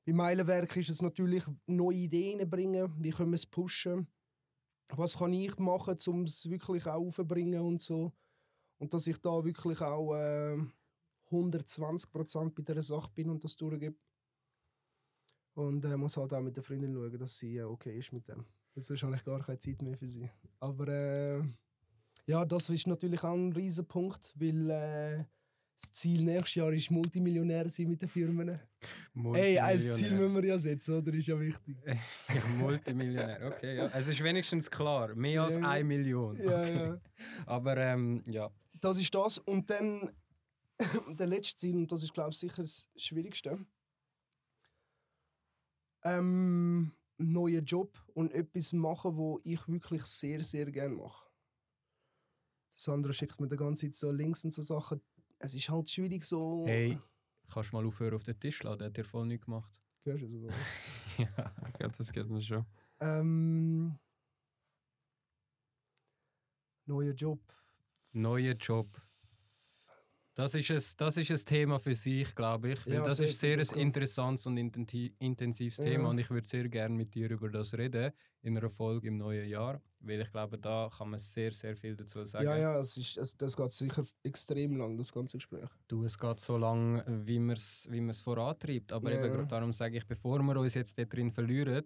Bei Meilenwerk ist es natürlich neue Ideen bringen, wie können wir es pushen, was kann ich machen, um es wirklich auch aufzubringen und so. Und dass ich da wirklich auch äh, 120% bei dieser Sache bin und das durchgebe. Und äh, muss halt auch mit den Freunden schauen, dass sie äh, okay ist mit dem. Sonst habe ich gar keine Zeit mehr für sie. Aber äh, ja, das ist natürlich auch ein riesen Punkt, weil äh, das Ziel nächstes Jahr ist Multimillionär sein mit den Firmen. Hey, als Ziel müssen wir ja setzen, oder? Ist ja wichtig. Ja, Multimillionär, okay. Ja. Es ist wenigstens klar, mehr als Ja, ja. eine Million. Ja, okay. ja. Aber ähm, ja, Das ist das. Und dann der letzte Ziel, und das ist, glaube ich, sicher das Schwierigste. Ähm, neuen Job und etwas machen, wo ich wirklich sehr, sehr gerne mache. Sandra schickt mir die ganze Zeit so Links und so Sachen. Es ist halt schwierig so. Hey, kannst du mal aufhören auf den Tisch laden? Der hat dir voll nichts gemacht. Hörst du sogar? ja. Ich glaube, das geht mir schon. ähm, neuer Job. Neuer Job. Das ist, ein, das ist ein Thema für sich, glaube ich. Ja, das ist sehr ein interessantes und intensives Ja. Thema und ich würde sehr gerne mit dir über das reden in einer Folge im neuen Jahr, weil ich glaube, da kann man sehr, sehr viel dazu sagen. Ja, ja, es ist, es, das geht sicher extrem lang, das ganze Gespräch. Du, es geht so lange, wie man es wie man's vorantreibt. Aber Ja, eben ja. gerade darum sage ich, bevor wir uns jetzt dort drin verlieren,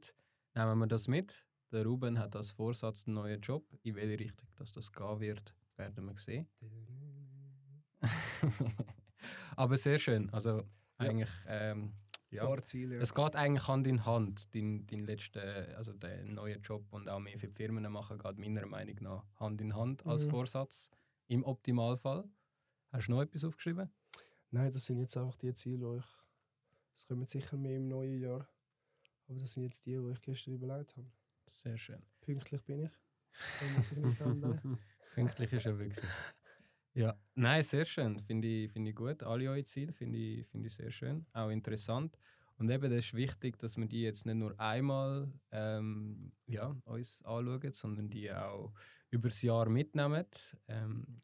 nehmen wir das mit. Der Ruben hat als Vorsatz einen neuen Job. In welche Richtung dass das gehen wird, werden wir sehen. Aber sehr schön. Also Ja. eigentlich, ähm, ja. Ein paar Ziele. Ja. Es geht eigentlich Hand in Hand. Dein, dein letzter, also der neue Job und auch mehr für die Firmen machen, geht meiner Meinung nach Hand in Hand als Mhm. Vorsatz. Im Optimalfall. Hast du noch etwas aufgeschrieben? Nein, das sind jetzt einfach die Ziele, die ich. Es kommen sicher mehr im neuen Jahr. Aber das sind jetzt die, die ich gestern überlegt habe. Sehr schön. Pünktlich bin ich. Pünktlich ist er wirklich. Ja, nein, sehr schön. Finde ich, finde ich gut. Alle eure Ziele finde ich, finde ich sehr schön. Auch interessant. Und eben, das ist wichtig, dass wir die jetzt nicht nur einmal ähm, ja, uns anschauen, sondern die auch über das Jahr mitnehmen. Ähm,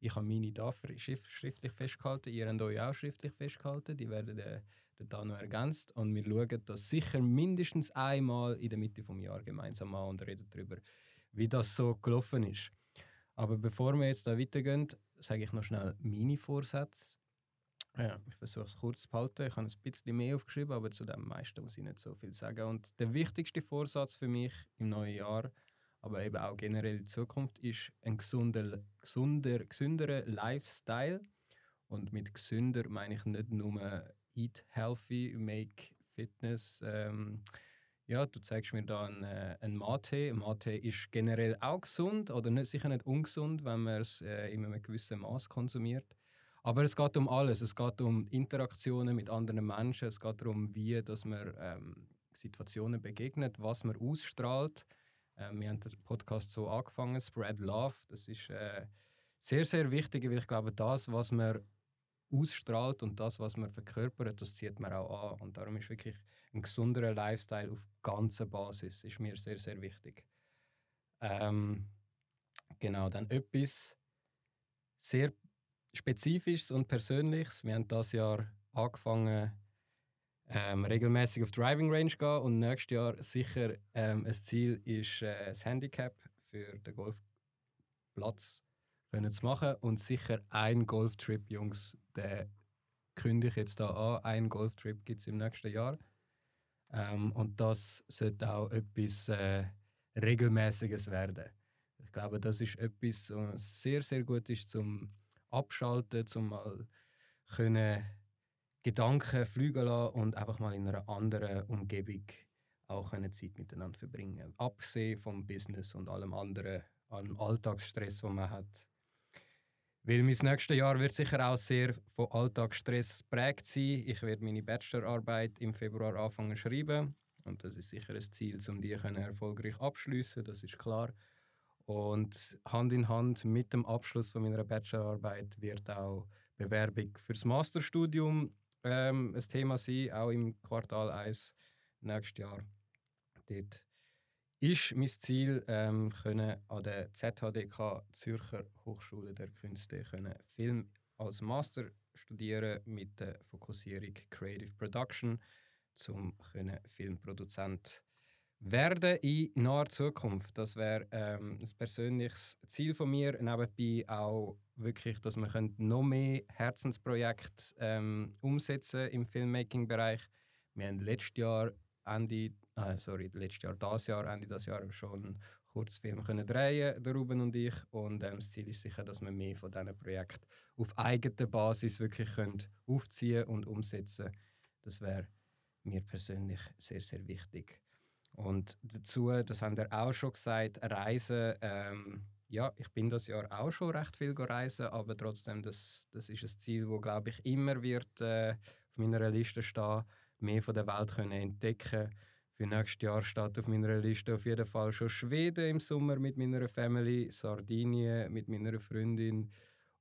ich habe meine da schriftlich festgehalten, ihr habt euch auch schriftlich festgehalten. Die werden äh, da noch ergänzt. Und wir schauen das sicher mindestens einmal in der Mitte des Jahres gemeinsam an und reden darüber, wie das so gelaufen ist. Aber bevor wir jetzt da weitergehen, sage ich noch schnell meine Vorsätze. Ja, ich versuche es kurz zu behalten. Ich habe ein bisschen mehr aufgeschrieben, aber zu dem meisten muss ich nicht so viel sagen. Und der wichtigste Vorsatz für mich im neuen Jahr, aber eben auch generell in Zukunft, ist ein gesunder, gesunder, gesünderer Lifestyle. Und mit gesünder meine ich nicht nur Eat Healthy, Make Fitness. Ähm, ja, du zeigst mir da einen, äh, einen Mate. Mate ist generell auch gesund oder nicht, sicher nicht ungesund, wenn man es äh, in einem gewissen Maß konsumiert. Aber es geht um alles. Es geht um Interaktionen mit anderen Menschen. Es geht darum, wie dass man ähm, Situationen begegnet, was man ausstrahlt. Ähm, wir haben den Podcast so angefangen, Spread Love. Das ist äh, sehr, sehr wichtig, weil ich glaube, das, was man ausstrahlt und das, was man verkörpert, das zieht man auch an. Und darum ist wirklich ein gesunderer Lifestyle auf ganzer Basis ist mir sehr, sehr wichtig. Ähm, genau, dann etwas sehr Spezifisches und Persönliches. Wir haben das Jahr angefangen, ähm, regelmäßig auf Driving Range zu gehen und nächstes Jahr sicher ähm, ein Ziel ist, äh, das Handicap für den Golfplatz können zu machen und sicher ein Golftrip, Jungs, den kündige ich jetzt da an. Ein Golftrip gibt es im nächsten Jahr. Ähm, und das sollte auch etwas äh, Regelmäßiges werden. Ich glaube, das ist etwas, was sehr, sehr gut ist zum Abschalten, zum mal können Gedanken fliegen lassen und einfach mal in einer anderen Umgebung auch eine Zeit miteinander verbringen. Abgesehen vom Business und allem anderen, allem Alltagsstress, den man hat. Weil mein nächstes Jahr wird sicher auch sehr von Alltagsstress geprägt sein. Ich werde meine Bachelorarbeit im Februar anfangen zu schreiben. Und das ist sicher ein Ziel, um die können erfolgreich abschließen, das ist klar. Und Hand in Hand mit dem Abschluss von meiner Bachelorarbeit wird auch Bewerbung fürs Masterstudium ähm, ein Thema sein, auch im Quartal 1 nächstes Jahr. Dort ist mein Ziel, ähm, können an der ZHDK Zürcher Hochschule der Künste können Film als Master studieren mit der Fokussierung Creative Production, um können Filmproduzent werden in naher Zukunft. Das wäre ähm, ein persönliches Ziel von mir. Nebenbei auch wirklich, dass wir noch mehr Herzensprojekte ähm, umsetzen im Filmmaking-Bereich. Wir haben letztes Jahr Ende, äh, sorry, letztes Jahr, das Jahr, Ende das Jahr schon einen Kurzfilm können drehen, der Ruben und ich. Und ähm, das Ziel ist sicher, dass wir mehr von diesen Projekten auf eigener Basis wirklich können aufziehen und umsetzen. Das wäre mir persönlich sehr, sehr wichtig. Und dazu, das haben wir auch schon gesagt, Reisen. Ähm, ja, ich bin das Jahr auch schon recht viel reisen, aber trotzdem, das, das ist ein Ziel, wo glaube ich immer wird äh, auf meiner Liste stehen, mehr von der Welt können entdecken Für nächstes Jahr steht auf meiner Liste auf jeden Fall schon Schweden im Sommer mit meiner Family, Sardinien mit meiner Freundin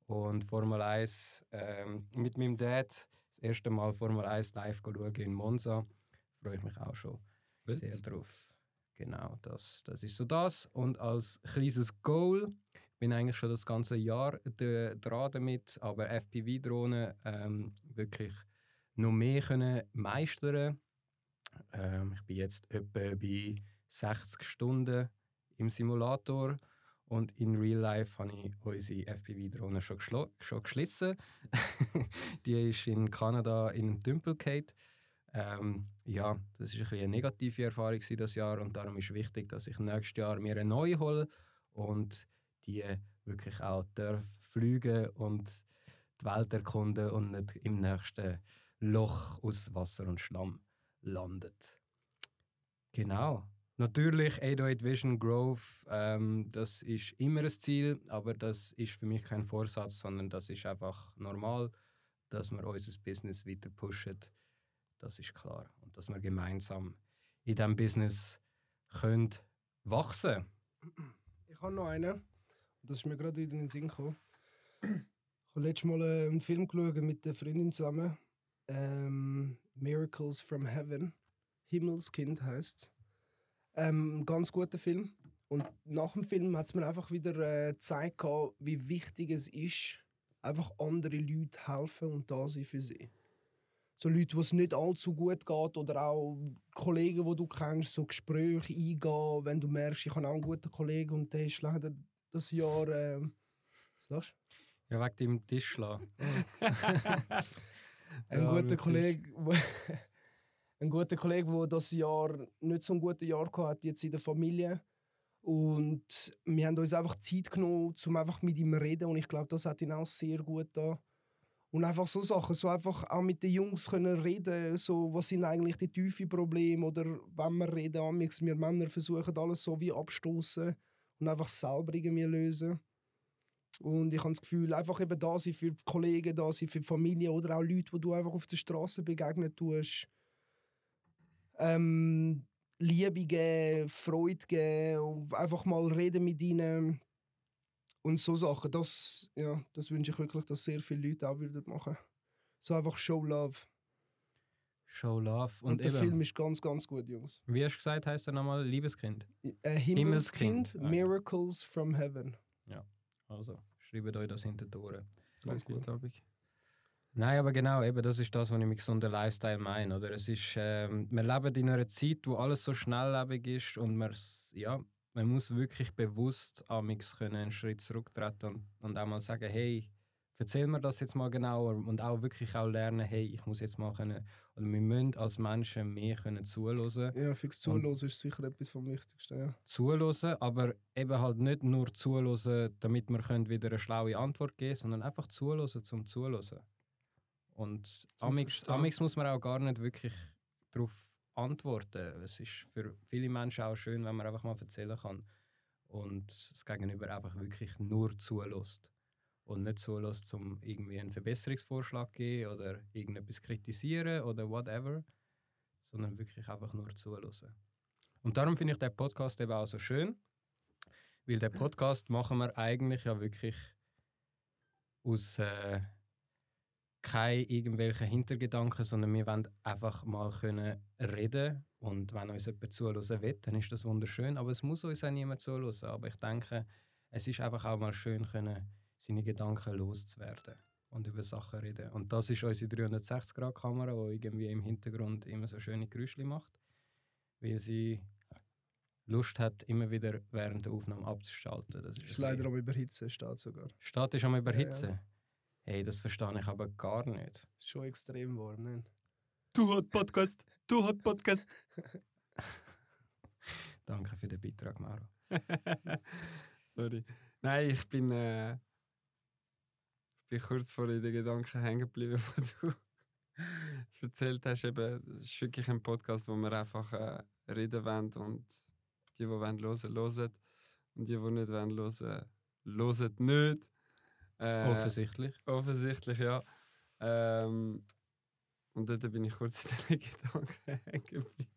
und Formel 1 ähm, mit meinem Dad. Das erste Mal Formel 1 live schauen in Monza. Freue ich mich auch schon Gut. sehr drauf. Genau, das, das ist so das. Und als kleines Goal bin eigentlich schon das ganze Jahr de- dran damit, aber FPV-Drohnen ähm, wirklich noch mehr können meistern. Ähm, ich bin jetzt etwa bei 60 Stunden im Simulator und in Real Life habe ich unsere FPV-Drohne schon, schon geschlissen. Die ist in Kanada in einem Tümpel. Ähm, ja, das ist ein eine negative Erfahrung das Jahr und darum ist wichtig, dass ich nächstes Jahr mir eine neue hole und die wirklich auch darf fliegen und die Welt erkunden und nicht im nächsten Loch aus Wasser und Schlamm landet. Genau. Natürlich 808 Vision Growth, ähm, das ist immer ein Ziel, aber das ist für mich kein Vorsatz, sondern das ist einfach normal, dass wir unser Business weiter pushen. Das ist klar. Und dass wir gemeinsam in diesem Business können wachsen Ich habe noch einen. Das ist mir gerade wieder in den Sinn gekommen. Ich habe letztes Mal äh, einen Film geschaut mit der Freundin zusammen. Ähm, Miracles from Heaven. Himmelskind heißt ähm, Ein ganz guter Film. Und nach dem Film hat es mir einfach wieder äh, gezeigt, wie wichtig es ist, einfach andere Leute helfen und da sein für sie. So Leute, wo es nicht allzu gut geht oder auch Kollegen, die du kennst, so Gespräche eingehen, wenn du merkst, ich habe auch einen guten Kollegen und der ist leider das Jahr. ähm, was du? Ja, wegen dem Tischler. Ein Ja, guter. Kollege, ein guter Kollege, der das Jahr nicht so ein gutes Jahr hat, jetzt in der Familie. Und wir haben uns einfach Zeit genommen, um einfach mit ihm zu reden. Und ich glaube, das hat ihn auch sehr gut da. Und einfach so Sachen, so einfach auch mit den Jungs können reden, so was sind eigentlich die tiefen Probleme oder wenn wir reden, wir Männer versuchen alles so wie abstoßen und einfach selber irgendwie lösen. Und ich habe das Gefühl, einfach eben da sein für die Kollegen, da sein für die Familie oder auch Leute, die du einfach auf der Straße begegnen tust. Ähm, Liebe geben, Freude geben einfach mal reden mit ihnen. Und so Sachen, das, ja, das wünsche ich wirklich, dass sehr viele Leute auch würden machen. So einfach Show Love. Show Love. Und, Und, der eben, Film ist ganz, ganz gut, Jungs. wie hast du gesagt, heißt er nochmal Liebeskind? Äh, Himmelskind. Himmelskind, Ah, ja. Miracles from Heaven. Also, schreibt euch das hinter die Ohren. Ganz gut, Abend. Nein, aber genau, eben das ist das, was ich mit gesunder Lifestyle meine. Oder? Es ist, ähm, wir leben in einer Zeit, wo alles so schnelllebig ist und man, ja, man muss wirklich bewusst amix können einen Schritt zurücktreten und, und auch mal sagen, hey, erzähl mir das jetzt mal genauer und auch wirklich auch lernen, hey, ich muss jetzt mal können, oder wir müssen als Menschen mehr können zuhören Ja, fix zuhören ist sicher etwas vom Wichtigsten. Ja. zuhören, aber eben halt nicht nur zuhören, damit wir können wieder eine schlaue Antwort geben sondern einfach zuhören zum Zuhören. Und amix muss man auch gar nicht wirklich darauf antworten. Es ist für viele Menschen auch schön, wenn man einfach mal erzählen kann und das Gegenüber einfach wirklich nur zulässt. Und nicht zulässt, um irgendwie einen Verbesserungsvorschlag geben oder irgendetwas kritisieren oder whatever, sondern wirklich einfach nur zuhören. Und darum finde ich den Podcast eben auch so schön, weil den Podcast machen wir eigentlich ja wirklich aus äh, keine irgendwelchen Hintergedanken, sondern wir wollen einfach mal können reden und wenn uns jemand zuhören will, dann ist das wunderschön, aber es muss uns auch niemand zuhören. Aber ich denke, es ist einfach auch mal schön, können, seine Gedanken loszuwerden und über Sachen reden. Und das ist unsere 360-Grad-Kamera, die irgendwie im Hintergrund immer so schöne Geräusche macht, weil sie Lust hat, immer wieder während der Aufnahme abzuschalten. Das ist, Ist leider am Überhitzen, steht sogar. Steht ist am Überhitzen? Ja, Hey, das verstehe ich aber gar nicht. Ist schon extrem warm, ne? Du hat Podcast, du hat Podcast. Danke für den Beitrag, Mauro. Sorry. Nein, ich bin, äh, bin kurz vor in den Gedanken hängen geblieben, wo du erzählt hast. Eben, es ist wirklich ein Podcast, wo wir einfach äh, reden wollen und die, die wollen, hören, hören. Und die, die nicht wollen, hören, hören nicht. Äh, Offensichtlich. Offensichtlich, ja. Ähm, Und dort bin ich kurz in den Gedanken hängen geblieben.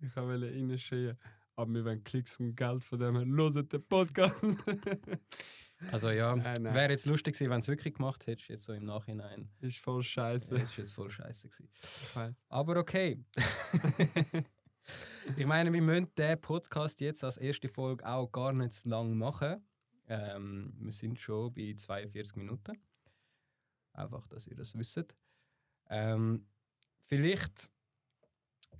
Ich wollte reinschreien, aber wir wollen Klicks und Geld von dem her. Hört den Podcast! Also ja, nein. wäre jetzt lustig gewesen, wenn du es wirklich gemacht hättest, jetzt so im Nachhinein. ist voll scheiße. Ist jetzt voll scheiße gewesen. Ich. Aber okay. ich meine, wir müssen den Podcast jetzt als erste Folge auch gar nicht zu lang machen. Ähm, wir sind schon bei 42 Minuten. Einfach, dass ihr das wisst. Ähm, vielleicht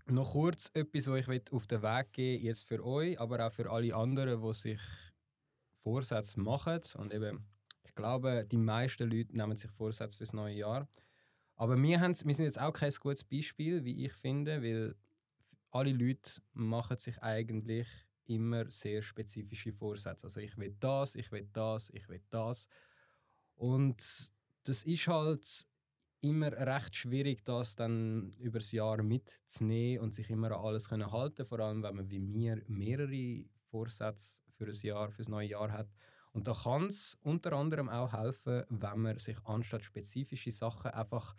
noch kurz etwas, was ich auf den Weg geben jetzt für euch, aber auch für alle anderen, die sich Vorsätze machen. Und eben, ich glaube, die meisten Leute nehmen sich Vorsätze fürs neue Jahr. Aber wir, wir sind jetzt auch kein gutes Beispiel, wie ich finde, weil alle Leute machen sich eigentlich immer sehr spezifische Vorsätze. Also ich will das, ich will das, ich will das. Und das ist halt immer recht schwierig, das dann über das Jahr mitzunehmen und sich immer an alles können halten, vor allem wenn man wie mir mehrere Vorsätze für ein Jahr, für das neue Jahr hat. Und da kann es unter anderem auch helfen, wenn man sich anstatt spezifische Sachen einfach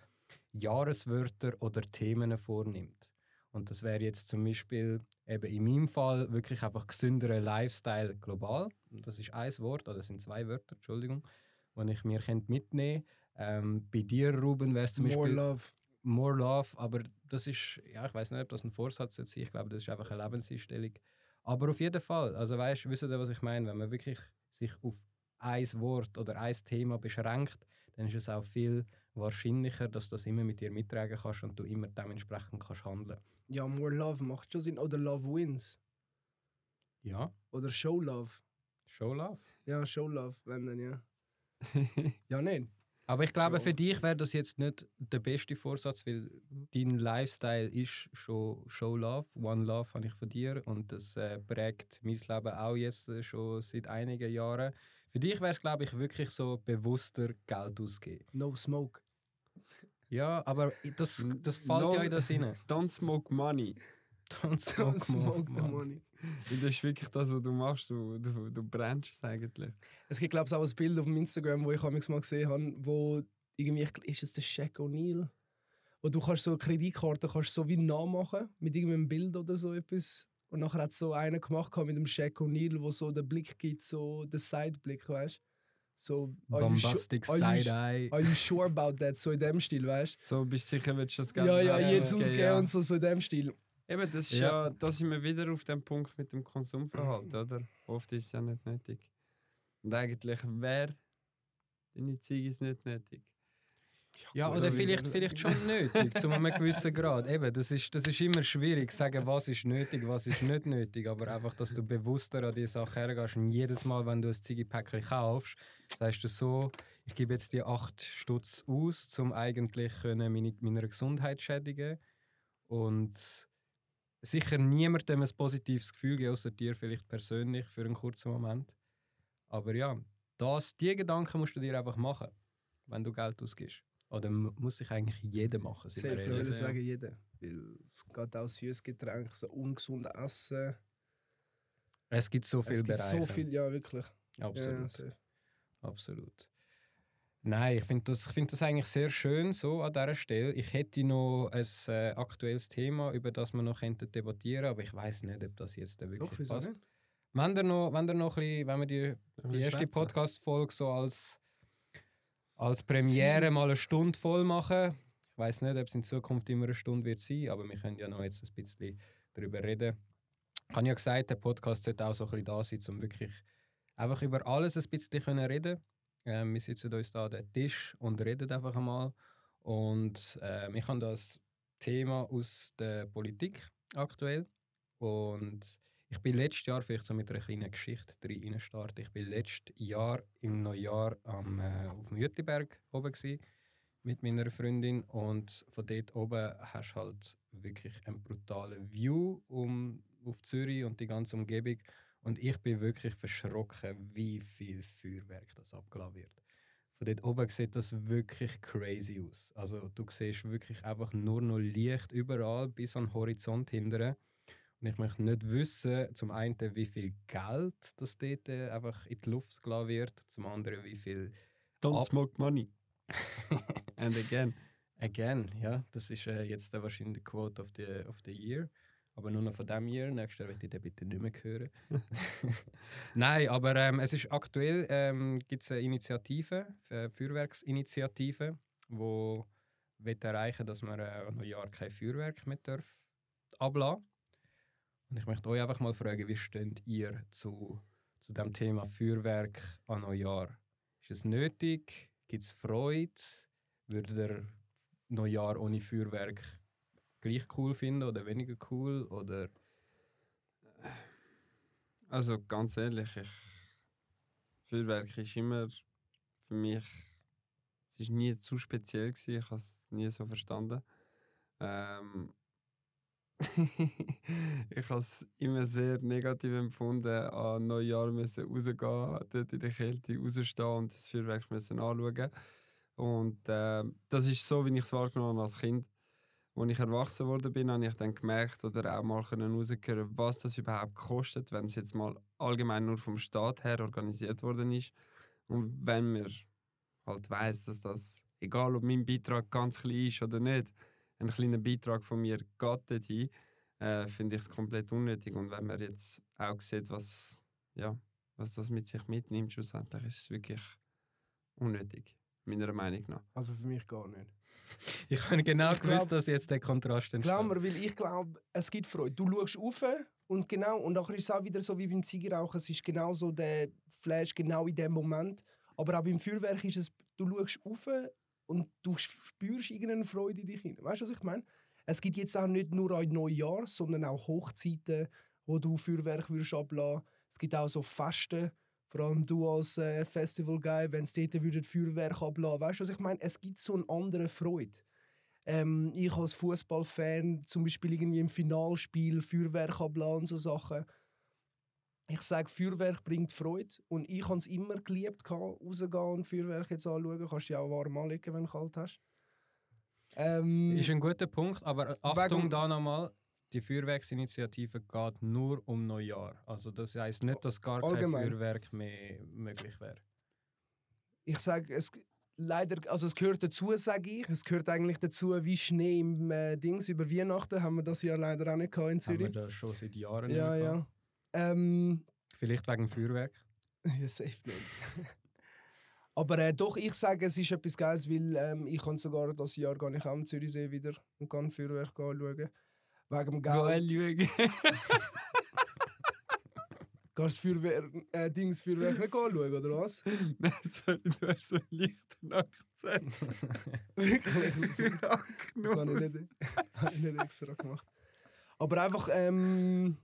Jahreswörter oder Themen vornimmt. Und das wäre jetzt zum Beispiel eben in meinem Fall wirklich einfach gesünderer Lifestyle global. Das ist ein Wort, oder das sind zwei Wörter, Entschuldigung, die ich mir könnte mitnehmen ähm, Bei dir, Ruben, wäre es zum More Beispiel love. More Love, aber das ist, ja, ich weiß nicht, ob das ein Vorsatz ist. Ich glaube, das ist einfach eine Lebenseinstellung. Aber auf jeden Fall, also weißt, wisst ihr, was ich meine? Wenn man wirklich sich auf ein Wort oder ein Thema beschränkt, dann ist es auch viel wahrscheinlicher, dass du das immer mit dir mittragen kannst und du immer dementsprechend kannst handeln. Ja, more love macht schon Sinn. Oder love wins. Ja, Oder show love. Show Love. Ja, show love, wenn dann, ja. ja, nicht. Aber ich glaube, für dich wäre das jetzt nicht der beste Vorsatz, weil dein Lifestyle ist schon Show Love. One Love habe ich von dir und das äh, prägt mein Leben auch jetzt äh, schon seit einigen Jahren. Für dich wäre es, glaube ich, wirklich so bewusster Geld ausgeben. No smoke. Ja, aber das, das fällt No- ja in das rein. Don't smoke money. Don't smoke, Don't smoke the more, Mann. money. Und das ist wirklich das, was du machst. Du, du, du brennst es eigentlich. Es gibt, glaube ich, auch ein Bild auf dem Instagram, wo ich mal gesehen habe, wo irgendwie, ich- ist es der Shaq O'Neal? Wo du kannst so eine Kreditkarte kannst so wie nachmachen mit irgendeinem Bild oder so etwas. Und nachher hat so einer gemacht mit dem Shaq O'Neal, wo so den Blick gibt, so den Sideblick, weißt du? So, are you su- Bombastic Side-Eye. Are you sure about that? So in dem Stil, weißt So bist du sicher, willst du das du? Geld Ja, ja, jetzt Okay, ja. und so, so in dem Stil. Eben, das ist Ja. ja. da sind wir wieder auf dem Punkt mit dem Konsumverhalten, oder? Oft ist es ja nicht nötig. Und eigentlich wäre deine Ziege ist nicht nötig. Ja, Also oder vielleicht, vielleicht schon nötig, zu einem gewissen Grad. Eben, das ist, das ist immer schwierig, zu sagen, was ist nötig, was ist nicht nötig. Aber einfach, dass du bewusster an die Sache hergehst und jedes Mal, wenn du ein Ziggy-Päckchen kaufst, sagst du so, ich gebe jetzt die 8 Stutz aus, um eigentlich können meine, meiner Gesundheit zu schädigen. Und sicher niemandem ein positives Gefühl geben, außer dir vielleicht persönlich für einen kurzen Moment. Aber ja, das, die Gedanken musst du dir einfach machen, wenn du Geld ausgibst. Oder mu- muss sich eigentlich jeder machen, wir ich würde sagen, jeder. Weil es geht auch süßes Getränk, so ungesund essen. Es gibt so viele es gibt Bereiche. so viel, ja, wirklich. Absolut. Ja. Absolut. Nein, ich finde das, ich find das eigentlich sehr schön so an dieser Stelle. Ich hätte noch ein äh, aktuelles Thema, über das wir noch könnten debattieren aber ich weiß nicht, ob das jetzt wirklich Doch, passt. nicht? Wenn, ihr noch, wenn, ihr noch ein bisschen, wenn wir die, die erste Podcast-Folge so als, als Premiere mal eine Stunde voll machen. Ich weiß nicht, ob es in Zukunft immer eine Stunde wird sein, aber wir können ja noch jetzt ein bisschen darüber reden. Ich habe ja gesagt, der Podcast sollte auch so ein bisschen da sein, um wirklich einfach über alles ein bisschen können reden ähm, Wir sitzen uns da an den Tisch und reden einfach einmal. Und ähm, ich habe das Thema aus der Politik aktuell. Und ich bin letztes Jahr vielleicht so mit einer kleinen Geschichte drin starten. Ich bin letztes Jahr im Neujahr am, äh, auf dem Jütliberg oben gsi mit meiner Freundin und von dort oben hast du halt wirklich einen brutalen View um, auf Zürich und die ganze Umgebung und ich bin wirklich verschrocken, wie viel Feuerwerk das abgeladen wird. Von dort oben sieht das wirklich crazy aus. Also du siehst wirklich einfach nur noch Licht überall bis an den Horizont hindern. Und ich möchte nicht wissen, zum einen, wie viel Geld das dort äh, einfach in die Luft gelassen wird, zum anderen, wie viel Don't Ab- smoke money. And again. Again, ja. Das ist äh, jetzt äh, wahrscheinlich die Quote of the, of the Year. Aber nur noch von diesem Jahr. Nächstes Jahr werde ich den bitte nicht mehr hören. Nein, aber ähm, es ist aktuell ähm, gibt es eine Initiative, eine Feuerwerksinitiative, wo wird erreichen, dass man äh, noch Jahr kein Feuerwerk mehr darf ablassen. Und ich möchte euch einfach mal fragen, wie steht ihr zu, zu dem Thema Feuerwerk an Neujahr? Ist es nötig? Gibt es Freude? Würdet ihr Neujahr ohne Feuerwerk gleich cool finden oder weniger cool? Oder Also ganz ehrlich, ich, Feuerwerk ist immer für mich, es ist nie zu speziell gewesen, ich habe es nie so verstanden. Ähm, ich habe es immer sehr negativ empfunden, an Neujahr müssen rausgehen, dort in der Kälte rausstehen und das Feuerwerk müssen anschauen. Und äh, das ist so, wie ich es wahrgenommen habe als Kind. Als ich erwachsen worden bin, habe ich dann gemerkt oder auch mal herausgehört, was das überhaupt kostet, wenn es jetzt mal allgemein nur vom Staat her organisiert worden ist. Und wenn man halt weiß, dass das, egal ob mein Beitrag ganz klein ist oder nicht, ein kleiner Beitrag von mir geht dorthin, äh, finde ich es komplett unnötig. Und wenn man jetzt auch sieht, was, ja, was das mit sich mitnimmt, schlussendlich ist es wirklich unnötig, meiner Meinung nach. Also für mich gar nicht. ich habe genau Ich gewusst, glaub- dass jetzt der Kontrast entsteht. Glaub mir, weil ich glaube, es gibt Freude. Du schaust rauf und genau, und nachher ist es auch wieder so wie beim Zigarrauchen, es ist genau so der Flash, genau in dem Moment. Aber auch beim Feuerwerk ist es, du schaust rauf und du spürst irgendeine Freude in dich hinein. Weißt du, was ich meine? Es gibt jetzt auch nicht nur ein Neujahr, sondern auch Hochzeiten, wo du Feuerwerk würdest ablassen. Es gibt auch so Festen, vor allem du als äh, Festival-Guy, wenn es dort würdet Feuerwerk ablassen. Weißt du, was ich meine? Es gibt so eine andere Freude. Ähm, ich als Fußballfan zum Beispiel irgendwie im Finalspiel Feuerwerk ablassen und so Sachen. Ich sage, Feuerwerk bringt Freude und ich habe es immer geliebt, rausgehen und Feuerwerk jetzt anschauen. Kannst dich auch warm anlegen, wenn du kalt hast. Ähm, Ist ein guter Punkt, aber Achtung Wegen- da nochmal. Die Feuerwerksinitiative geht nur um Neujahr. Also das heißt nicht, dass gar Allgemein. kein Feuerwerk mehr möglich wäre. ich sage, es leider, also es gehört dazu, sage ich. Es gehört eigentlich dazu wie Schnee im äh, Dings über Weihnachten. Haben wir das ja leider auch nicht gehabt in Haben wir Zürich. das schon seit Jahren Ja, nicht ja. Ähm, Vielleicht wegen Feuerwerk. Ja, safe nicht. Aber äh, doch, ich sage, es ist etwas Geiles, weil ähm, ich kann sogar das Jahr gar nicht am Zürichsee wieder und kann Feuerwerk anschauen. Wegen dem Geld. Kannst du das Feuerwerk, äh, Dings Feuerwerk nicht anschauen, oder was? Nein, sorry, du hast so einen leichten Akzent. Wirklich? Das, das habe ich nicht, habe ich nicht extra gemacht. Aber einfach, ähm,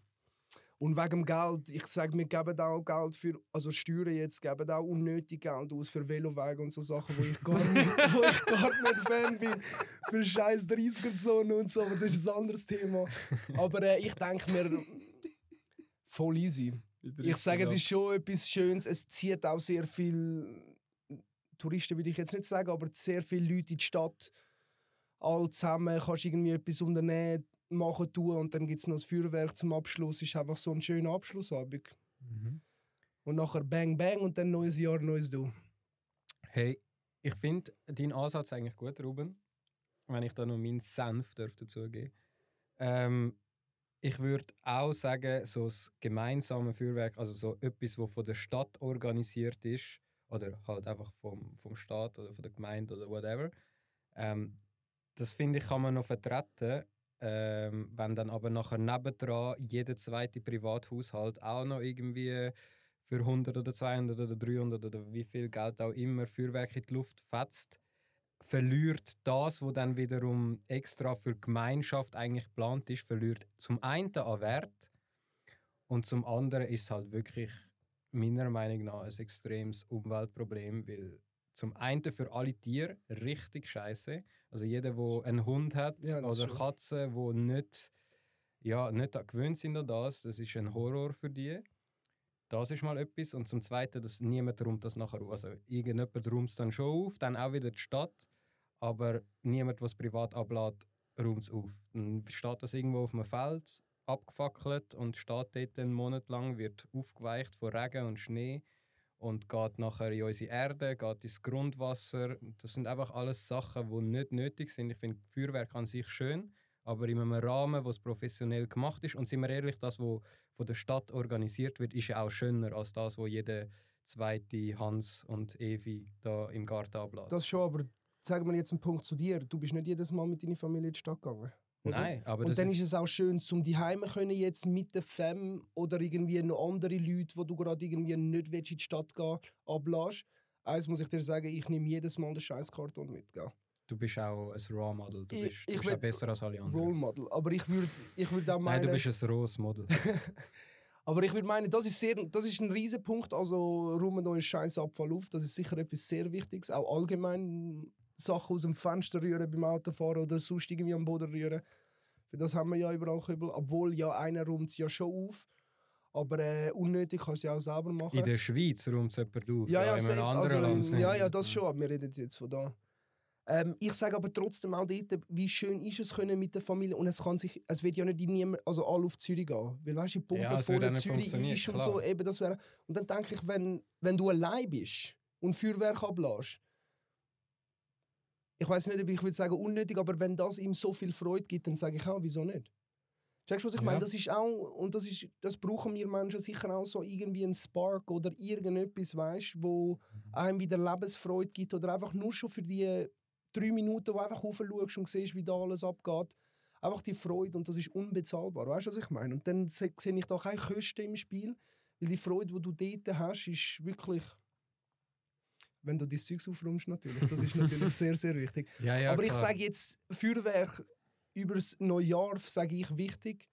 und wegen Geld, ich sage, wir geben auch Geld für, also Steuern jetzt, geben auch unnötig Geld aus für Velowege und so Sachen, wo ich gar nicht, wo ich gar nicht Fan bin. Für scheiß 30er-Zonen und so, aber das ist ein anderes Thema. Aber äh, ich denke mir, voll easy. Ich sage, es ist schon etwas Schönes. Es zieht auch sehr viel Touristen, würde ich jetzt nicht sagen, aber sehr viele Leute in die Stadt. All zusammen kannst du irgendwie etwas unternehmen, machen, tun und dann gibt es noch das Feuerwerk zum Abschluss. ist einfach so ein schöner Abschlussabend. Mhm. Und nachher Bang Bang und dann neues Jahr, neues Du. Hey, ich finde deinen Ansatz eigentlich gut, Ruben. Wenn ich da noch meinen Senf dazugeben ähm, Ich würde auch sagen, so das gemeinsame Feuerwerk, also so etwas, das von der Stadt organisiert ist, oder halt einfach vom, vom Staat oder von der Gemeinde oder whatever, ähm, das finde ich, kann man noch vertreten. Ähm, wenn dann aber nachher nebendran jeder zweite Privathaushalt auch noch irgendwie für 100 oder 200 oder 300 oder wie viel Geld auch immer Feuerwerk in die Luft fetzt, verliert das, was dann wiederum extra für die Gemeinschaft eigentlich geplant ist, verliert zum einen an Wert und zum anderen ist halt wirklich meiner Meinung nach ein extremes Umweltproblem, weil zum einen für alle Tiere richtig scheiße, also jeder, der einen Hund hat Ja, oder. Katzen, wo nicht ja, nicht gewöhnt sind an das, das ist ein Horror für die. Das ist mal etwas. Und zum Zweiten, dass niemand räumt das nachher auf. Also irgendjemand räumt es dann schon auf, dann auch wieder die Stadt. Aber niemand, was privat ablädt, räumt es auf. Dann steht das irgendwo auf einem Feld, abgefackelt und steht dort einen Monat lang, wird aufgeweicht von Regen und Schnee. Und geht nachher in unsere Erde, geht ins Grundwasser. Das sind einfach alles Sachen, die nicht nötig sind. Ich finde Feuerwerk an sich schön, aber in einem Rahmen, wo es professionell gemacht ist. Und sind wir ehrlich, das, was von der Stadt organisiert wird, ist ja auch schöner als das, was jeder zweite Hans und Evi da im Garten ablässt. Das schon, aber sagen wir jetzt einen Punkt zu dir. Du bist nicht jedes Mal mit deiner Familie in die Stadt gegangen. Oder? Nein, aber und dann ist es auch schön, zum die Heime können jetzt mit der Fam oder irgendwie noch andere Leute, wo du gerade irgendwie nicht willst, in die Stadt gehen, ablässt. Eins muss ich dir sagen, ich nehme jedes Mal den Scheißkarton mit. Gell? du bist auch ein Raw Model. Du Ich- bist, du ich bist auch besser als alle anderen. Role Model. Aber ich würde ich würd auch meinen, Nein, du bist ein rohes Model. aber ich würde meinen, das ist, sehr, das ist ein riesen Punkt. Also räumen euren scheiß Abfall auf. Das ist sicher etwas sehr Wichtiges. Auch allgemein Sachen aus dem Fenster rühren beim Autofahren oder sonst irgendwie am Boden rühren. Für das haben wir ja überall Kübel. Obwohl ja einer räumt es ja schon auf. Aber äh, unnötig kannst du ja auch selber machen. In der Schweiz räumt es jemand auf. Ja, ja, in safe. also, Land ja, ja, das schon, aber wir reden jetzt von da. Ähm, ich sage aber trotzdem auch dort, wie schön ist es können mit der Familie und es kann sich, es wird ja nicht in niemand, also alle auf Zürich gehen, weil weißt du, die Pumpe Ja, nicht Zürich ist und klar. so, eben das wäre, und dann denke ich, wenn, wenn du allein bist und Feuerwerk ablässt, ich weiß nicht, ob ich würde sagen unnötig, aber wenn das ihm so viel Freude gibt, dann sage ich auch, wieso nicht? Checkst du, was ich Ja. meine? Das ist auch, und das, ist, das brauchen wir Menschen sicher auch so irgendwie ein Spark oder irgendetwas, weißt wo einem wieder Lebensfreude gibt oder einfach nur schon für die drei Minuten, wo einfach raufschaust und siehst, wie da alles abgeht. Einfach die Freude und das ist unbezahlbar, weißt du, was ich meine? Und dann se- sehe ich da keine Kosten im Spiel, weil die Freude, die du dort hast, ist wirklich, wenn du dein Zeugs aufräumst natürlich, das ist natürlich sehr, sehr wichtig. Ja, ja, Aber ich klar. sage jetzt, Feuerwerk über das Neujahr sage ich wichtig,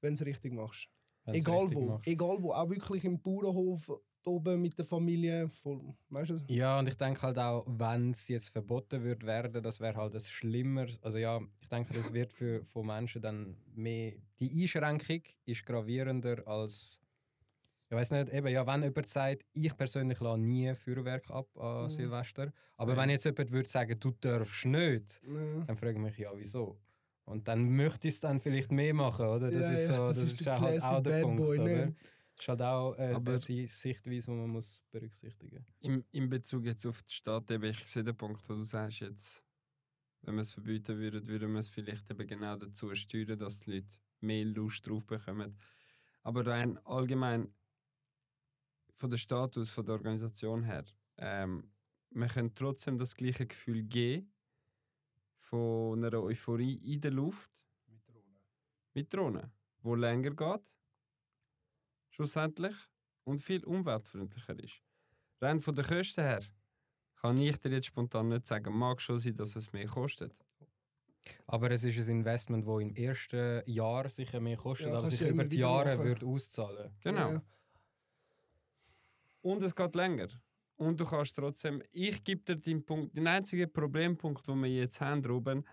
wenn du es richtig machst. Egal richtig wo. machst. Egal wo. Auch wirklich im Bauernhof oben mit der Familie. Voll, weißt du? Ja, und ich denke halt auch, wenn es jetzt verboten wird werden, das wäre halt ein schlimmer. Also ja, ich denke, das wird für von Menschen dann mehr. Die Einschränkung ist gravierender als. Ich weiß nicht, eben, ja, wenn jemand sagt, ich persönlich lasse nie Feuerwerk ab an Mhm. Silvester. Aber wenn jetzt jemand würde sagen, du darfst nicht, Ja. dann frage ich mich ja, wieso? Und dann möchte ich es dann vielleicht mehr machen, oder? Das Ja, ist so, ja, das, das ist ist, halt auch der Bad Punkt, Boy, oder? ne? Das ist halt auch äh, Aber- die Sichtweise, die man muss berücksichtigen Im, in Bezug jetzt auf die Stadt, eben, ich sehe den Punkt, wo du sagst, jetzt, wenn wir es verbieten würden, würden wir es vielleicht eben genau dazu steuern, dass die Leute mehr Lust drauf bekommen. Aber rein allgemein von der Status, von der Organisation her, ähm, wir können trotzdem das gleiche Gefühl geben von einer Euphorie in der Luft mit Drohnen, wo länger geht, schlussendlich, und viel umweltfreundlicher ist. Rein von den Kosten her kann ich dir jetzt spontan nicht sagen. Mag schon sein, dass es mehr kostet. Aber es ist ein Investment, das im ersten Jahr sicher mehr kostet, Ja, aber sich über die Jahre machen. wird auszahlen. Genau. Ja. Und es geht länger. Und du kannst trotzdem. Ich gebe dir den Punkt. Den einzigen Problempunkt, den wir jetzt haben, Ruben,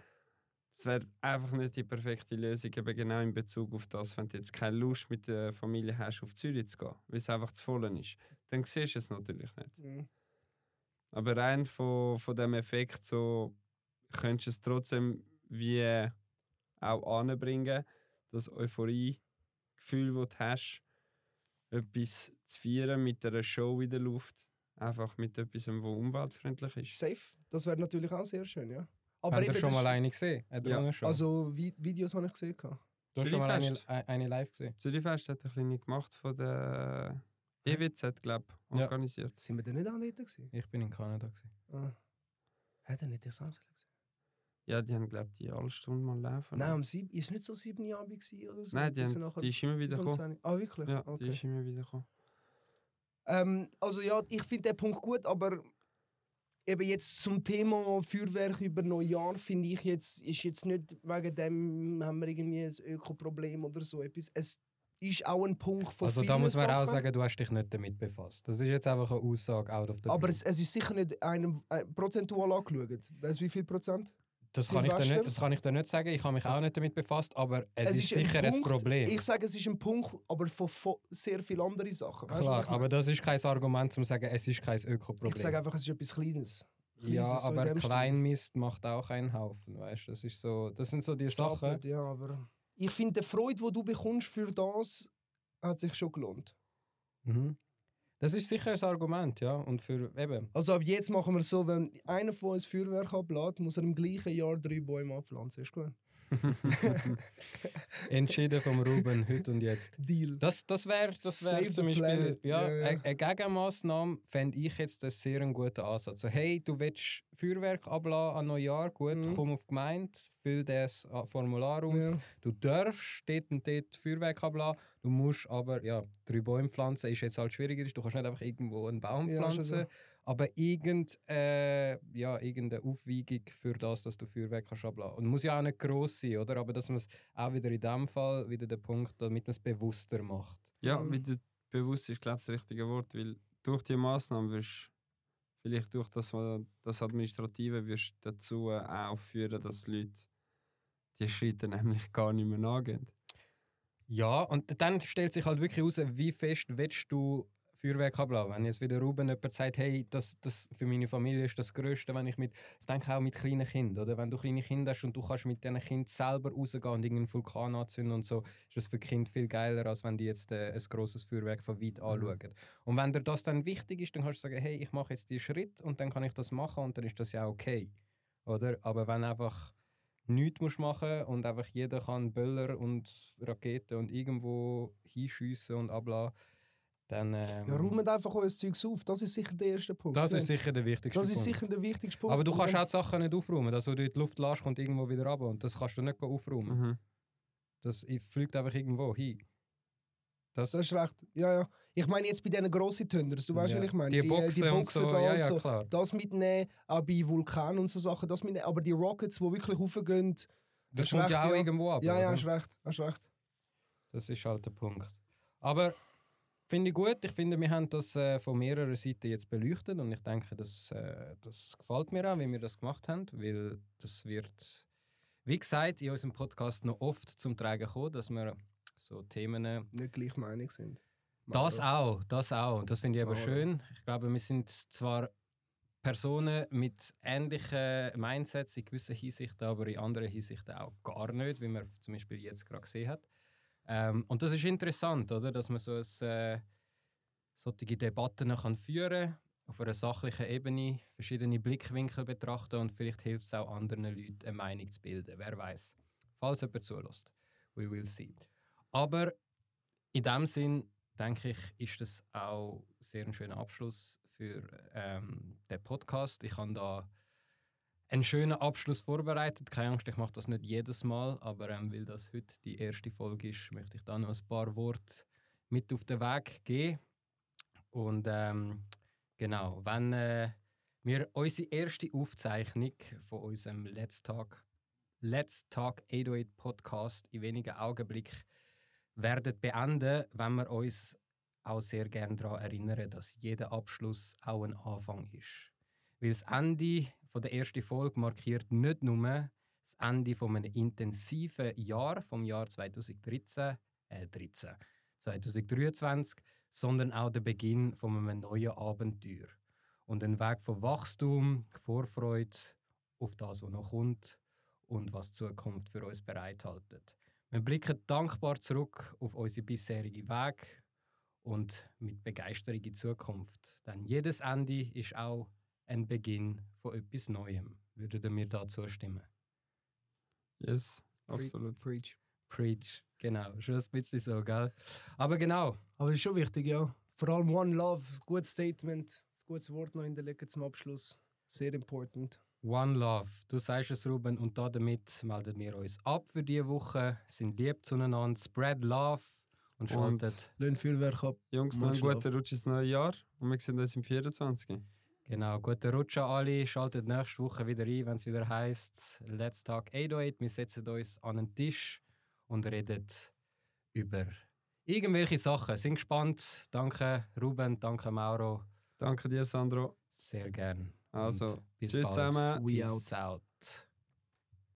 es wäre einfach nicht die perfekte Lösung, eben genau in Bezug auf das, wenn du jetzt keine Lust mit der Familie hast, auf Zürich zu gehen, weil es einfach zu voll ist. Dann siehst du es natürlich nicht. Mhm. Aber rein von, von dem Effekt so könntest du es trotzdem wie auch anbringen, das Euphorie-Gefühl, das du hast, etwas zu feiern mit einer Show in der Luft. Einfach mit etwas, was umweltfreundlich ist. Safe. Das wäre natürlich auch sehr schön, ja. Aber Habt ihr schon mal eine gesehen? Eine Ja? Also Vi Videos habe ich gesehen. gehabt. du hast schon mal eine, Zürichfest. eine live gesehen? Zürichfest hat eine kleine gemacht von der EWZ, glaube ich, Ja. organisiert. Sind wir denn nicht auch dort gewesen? Ich bin in Kanada. Gewesen. Ah. Hat er nicht das auch gesehen? Ja, die haben, glaube ich, die alle Stunden mal laufen. Nein, um sieben, ist nicht so sieben Jahre oder so? Nein, die, haben, nachher- die ist immer wieder gekommen. 10. Ah, wirklich? Ja, die okay. ist immer wieder gekommen. Ähm, also ja, ich finde den Punkt gut, aber eben jetzt zum Thema Feuerwerk über Neujahr finde ich jetzt, ist jetzt nicht wegen dem haben wir irgendwie ein Ökoproblem oder so etwas. Es ist auch ein Punkt von Also da muss man auch Sachen, sagen, du hast dich nicht damit befasst. Das ist jetzt einfach eine Aussage out of the Aber es, es ist sicher nicht einem äh, prozentual angeschaut. Weißt du, wie viel Prozent? Das, kann ich nicht, das kann ich dir nicht sagen. Ich habe mich auch Es- nicht damit befasst, aber es, ist, ein sicher ein, Punkt. Problem. Ich sage, es ist ein Punkt, aber von, von sehr vielen anderen Sachen. Weißt Klar, aber das ist kein Argument, um zu sagen, es ist kein Ökoproblem. ich sage einfach, es ist etwas Kleines. ja, Kleines, so in aber dem Stil. Kleinmist macht auch einen Haufen, weißt? Das ist so, das sind so die Sachen. Stapelt, Ja, aber ich finde, die Freude, die du bekommst für das, hat sich schon gelohnt. Mhm. Das ist sicher ein Argument, ja. Und für eben. Also ab jetzt machen wir es so, wenn einer von uns Feuerwerk ablädt, muss er im gleichen Jahr drei Bäume abpflanzen. Ist gut. Entschieden vom Ruben, heute und jetzt. Deal. Das, das wäre das wär zum Beispiel ja, Ja, ja. Eine, Gegenmaßnahme, fände ich jetzt einen sehr einen guten Ansatz. So, hey, du willst Feuerwerk abladen an Neujahr, gut, Mhm. komm auf die Gemeinde, füll das Formular aus. Ja. Du darfst dort und dort Feuerwerk abladen, du musst aber, ja, drei Bäume pflanzen ist jetzt halt schwieriger, du kannst nicht einfach irgendwo einen Baum pflanzen, so. Aber irgend, äh, ja, irgendeine Aufweigung für das, dass du Feuerwerk kannst abladen. Und muss ja auch nicht gross sein, oder? Aber dass man es auch wieder in dem Fall, wieder der Punkt, damit man es bewusster macht. Ja, Mhm. wieder bewusst ist, glaube ich, das richtige Wort, weil durch die Massnahmen wirst vielleicht durch das, das Administrative wirst dazu äh, auch führen, dass Leute die Schritte nämlich gar nicht mehr angehen. Ja, und dann stellt sich halt wirklich heraus, wie fest willst du Feuerwerk abladen. Wenn jetzt wieder Ruben jemand sagt, hey, das, das für meine Familie ist das Größte, wenn ich mit, ich denke auch mit kleinen Kindern, oder? Wenn du kleine Kinder hast und du kannst mit diesen Kindern selber rausgehen und irgendeinen Vulkan anzünden und so, ist das für Kinder viel geiler, als wenn die jetzt äh, ein grosses Feuerwerk von weit anschauen. Und wenn dir das dann wichtig ist, dann kannst du sagen, hey, ich mache jetzt diesen Schritt und dann kann ich das machen und dann ist das ja okay. Oder? Aber wenn einfach nichts musst machen und einfach jeder kann Böller und Raketen und irgendwo hinschiessen und abladen, dann. Ähm, Ja, räumt einfach euer Zeugs auf. Das ist sicher der erste Punkt. das ist sicher der wichtigste das ist Punkt. sicher der wichtigste Punkt. Aber du kannst auch die Sachen nicht aufräumen. Also du in die Luft lässt, kommt irgendwo wieder runter und das kannst du nicht aufräumen. Mhm. Das fliegt einfach irgendwo hin. Das, Das ist recht. Ja, ja. Ich meine jetzt bei diesen grossen Tenders, du weißt, ja. was ich meine. Die äh, Boxen, die und Boxen so, da ja, und ja, so. klar. Das mitnehmen, auch bei Vulkanen und so Sachen, das mitnehmen. Aber die Rockets, die wirklich raufgehen, Das ist kommt recht, ja auch irgendwo ab. ja, ja, hast recht. Hast recht. Das ist halt der Punkt. Aber finde ich gut. Ich finde, wir haben das äh, von mehreren Seiten jetzt beleuchtet und ich denke, das, äh, das gefällt mir auch, wie wir das gemacht haben, weil das wird, wie gesagt, in unserem Podcast noch oft zum Tragen kommen, dass wir so Themen Nicht gleich Meinung sind. das Mauro. auch, das auch. Und das finde ich aber schön. Ich glaube, wir sind zwar Personen mit ähnlichen Mindsets in gewissen Hinsichten, aber in anderen Hinsichten auch gar nicht, wie man zum Beispiel jetzt gerade gesehen hat. Ähm, und das ist interessant, oder? dass man so ein, äh, solche Debatten kann führen auf einer sachlichen Ebene, verschiedene Blickwinkel betrachten und vielleicht hilft es auch anderen Leuten, eine Meinung zu bilden. Wer weiß. Falls jemand zulässt. We will see. Aber in dem Sinn denke ich, ist das auch sehr ein schöner Abschluss für ähm, den Podcast. Ich habe da einen schönen Abschluss vorbereitet. Keine Angst, ich mache das nicht jedes Mal, aber ähm, weil das heute die erste Folge ist, möchte ich da noch ein paar Worte mit auf den Weg geben. Und ähm, genau, wenn äh, wir unsere erste Aufzeichnung von unserem Let's Talk, Let's Talk 808 Podcast in wenigen Augenblicken werden beenden, wenn wir uns auch sehr gerne daran erinnern, dass jeder Abschluss auch ein Anfang ist. Weil das Ende von der ersten Folge markiert nicht nur das Ende von einem intensiven Jahr, vom Jahr 2013, äh 13, 2023, sondern auch der Beginn von einem neuen Abenteuer. Und ein Weg von Wachstum, Vorfreude auf das, was noch kommt und was die Zukunft für uns bereithält. Wir blicken dankbar zurück auf unsere bisherige Weg und mit Begeisterung in die Zukunft. Denn jedes Ende ist auch ein Beginn von etwas Neuem. Würdet ihr mir da zustimmen? Yes, Pre- absolut. Preach. Preach, genau. Schon ein bisschen so, gell? Aber genau, Aber es ist schon wichtig, ja. Vor allem One Love, ein gutes Statement, ein gutes Wort noch hinterlegen zum Abschluss. Sehr important. One Love. Du sagst es, Ruben, und damit melden wir uns ab für diese Woche. Sind lieb zueinander, spread love und Und- schaltet. Löhn Feuerwerk ab. Jungs, noch einen guten Rutsch ins neue Jahr und wir sehen uns im 24. Genau, guten Rutsch an alle. Schaltet nächste Woche wieder ein, wenn es wieder heißt Let's Talk 808. Wir setzen uns an einen Tisch und reden über irgendwelche Sachen. Sind gespannt. Danke, Ruben. Danke, Mauro. Danke dir, Sandro. Sehr gern. Also, bis tschüss bald. zusammen. We Peace out.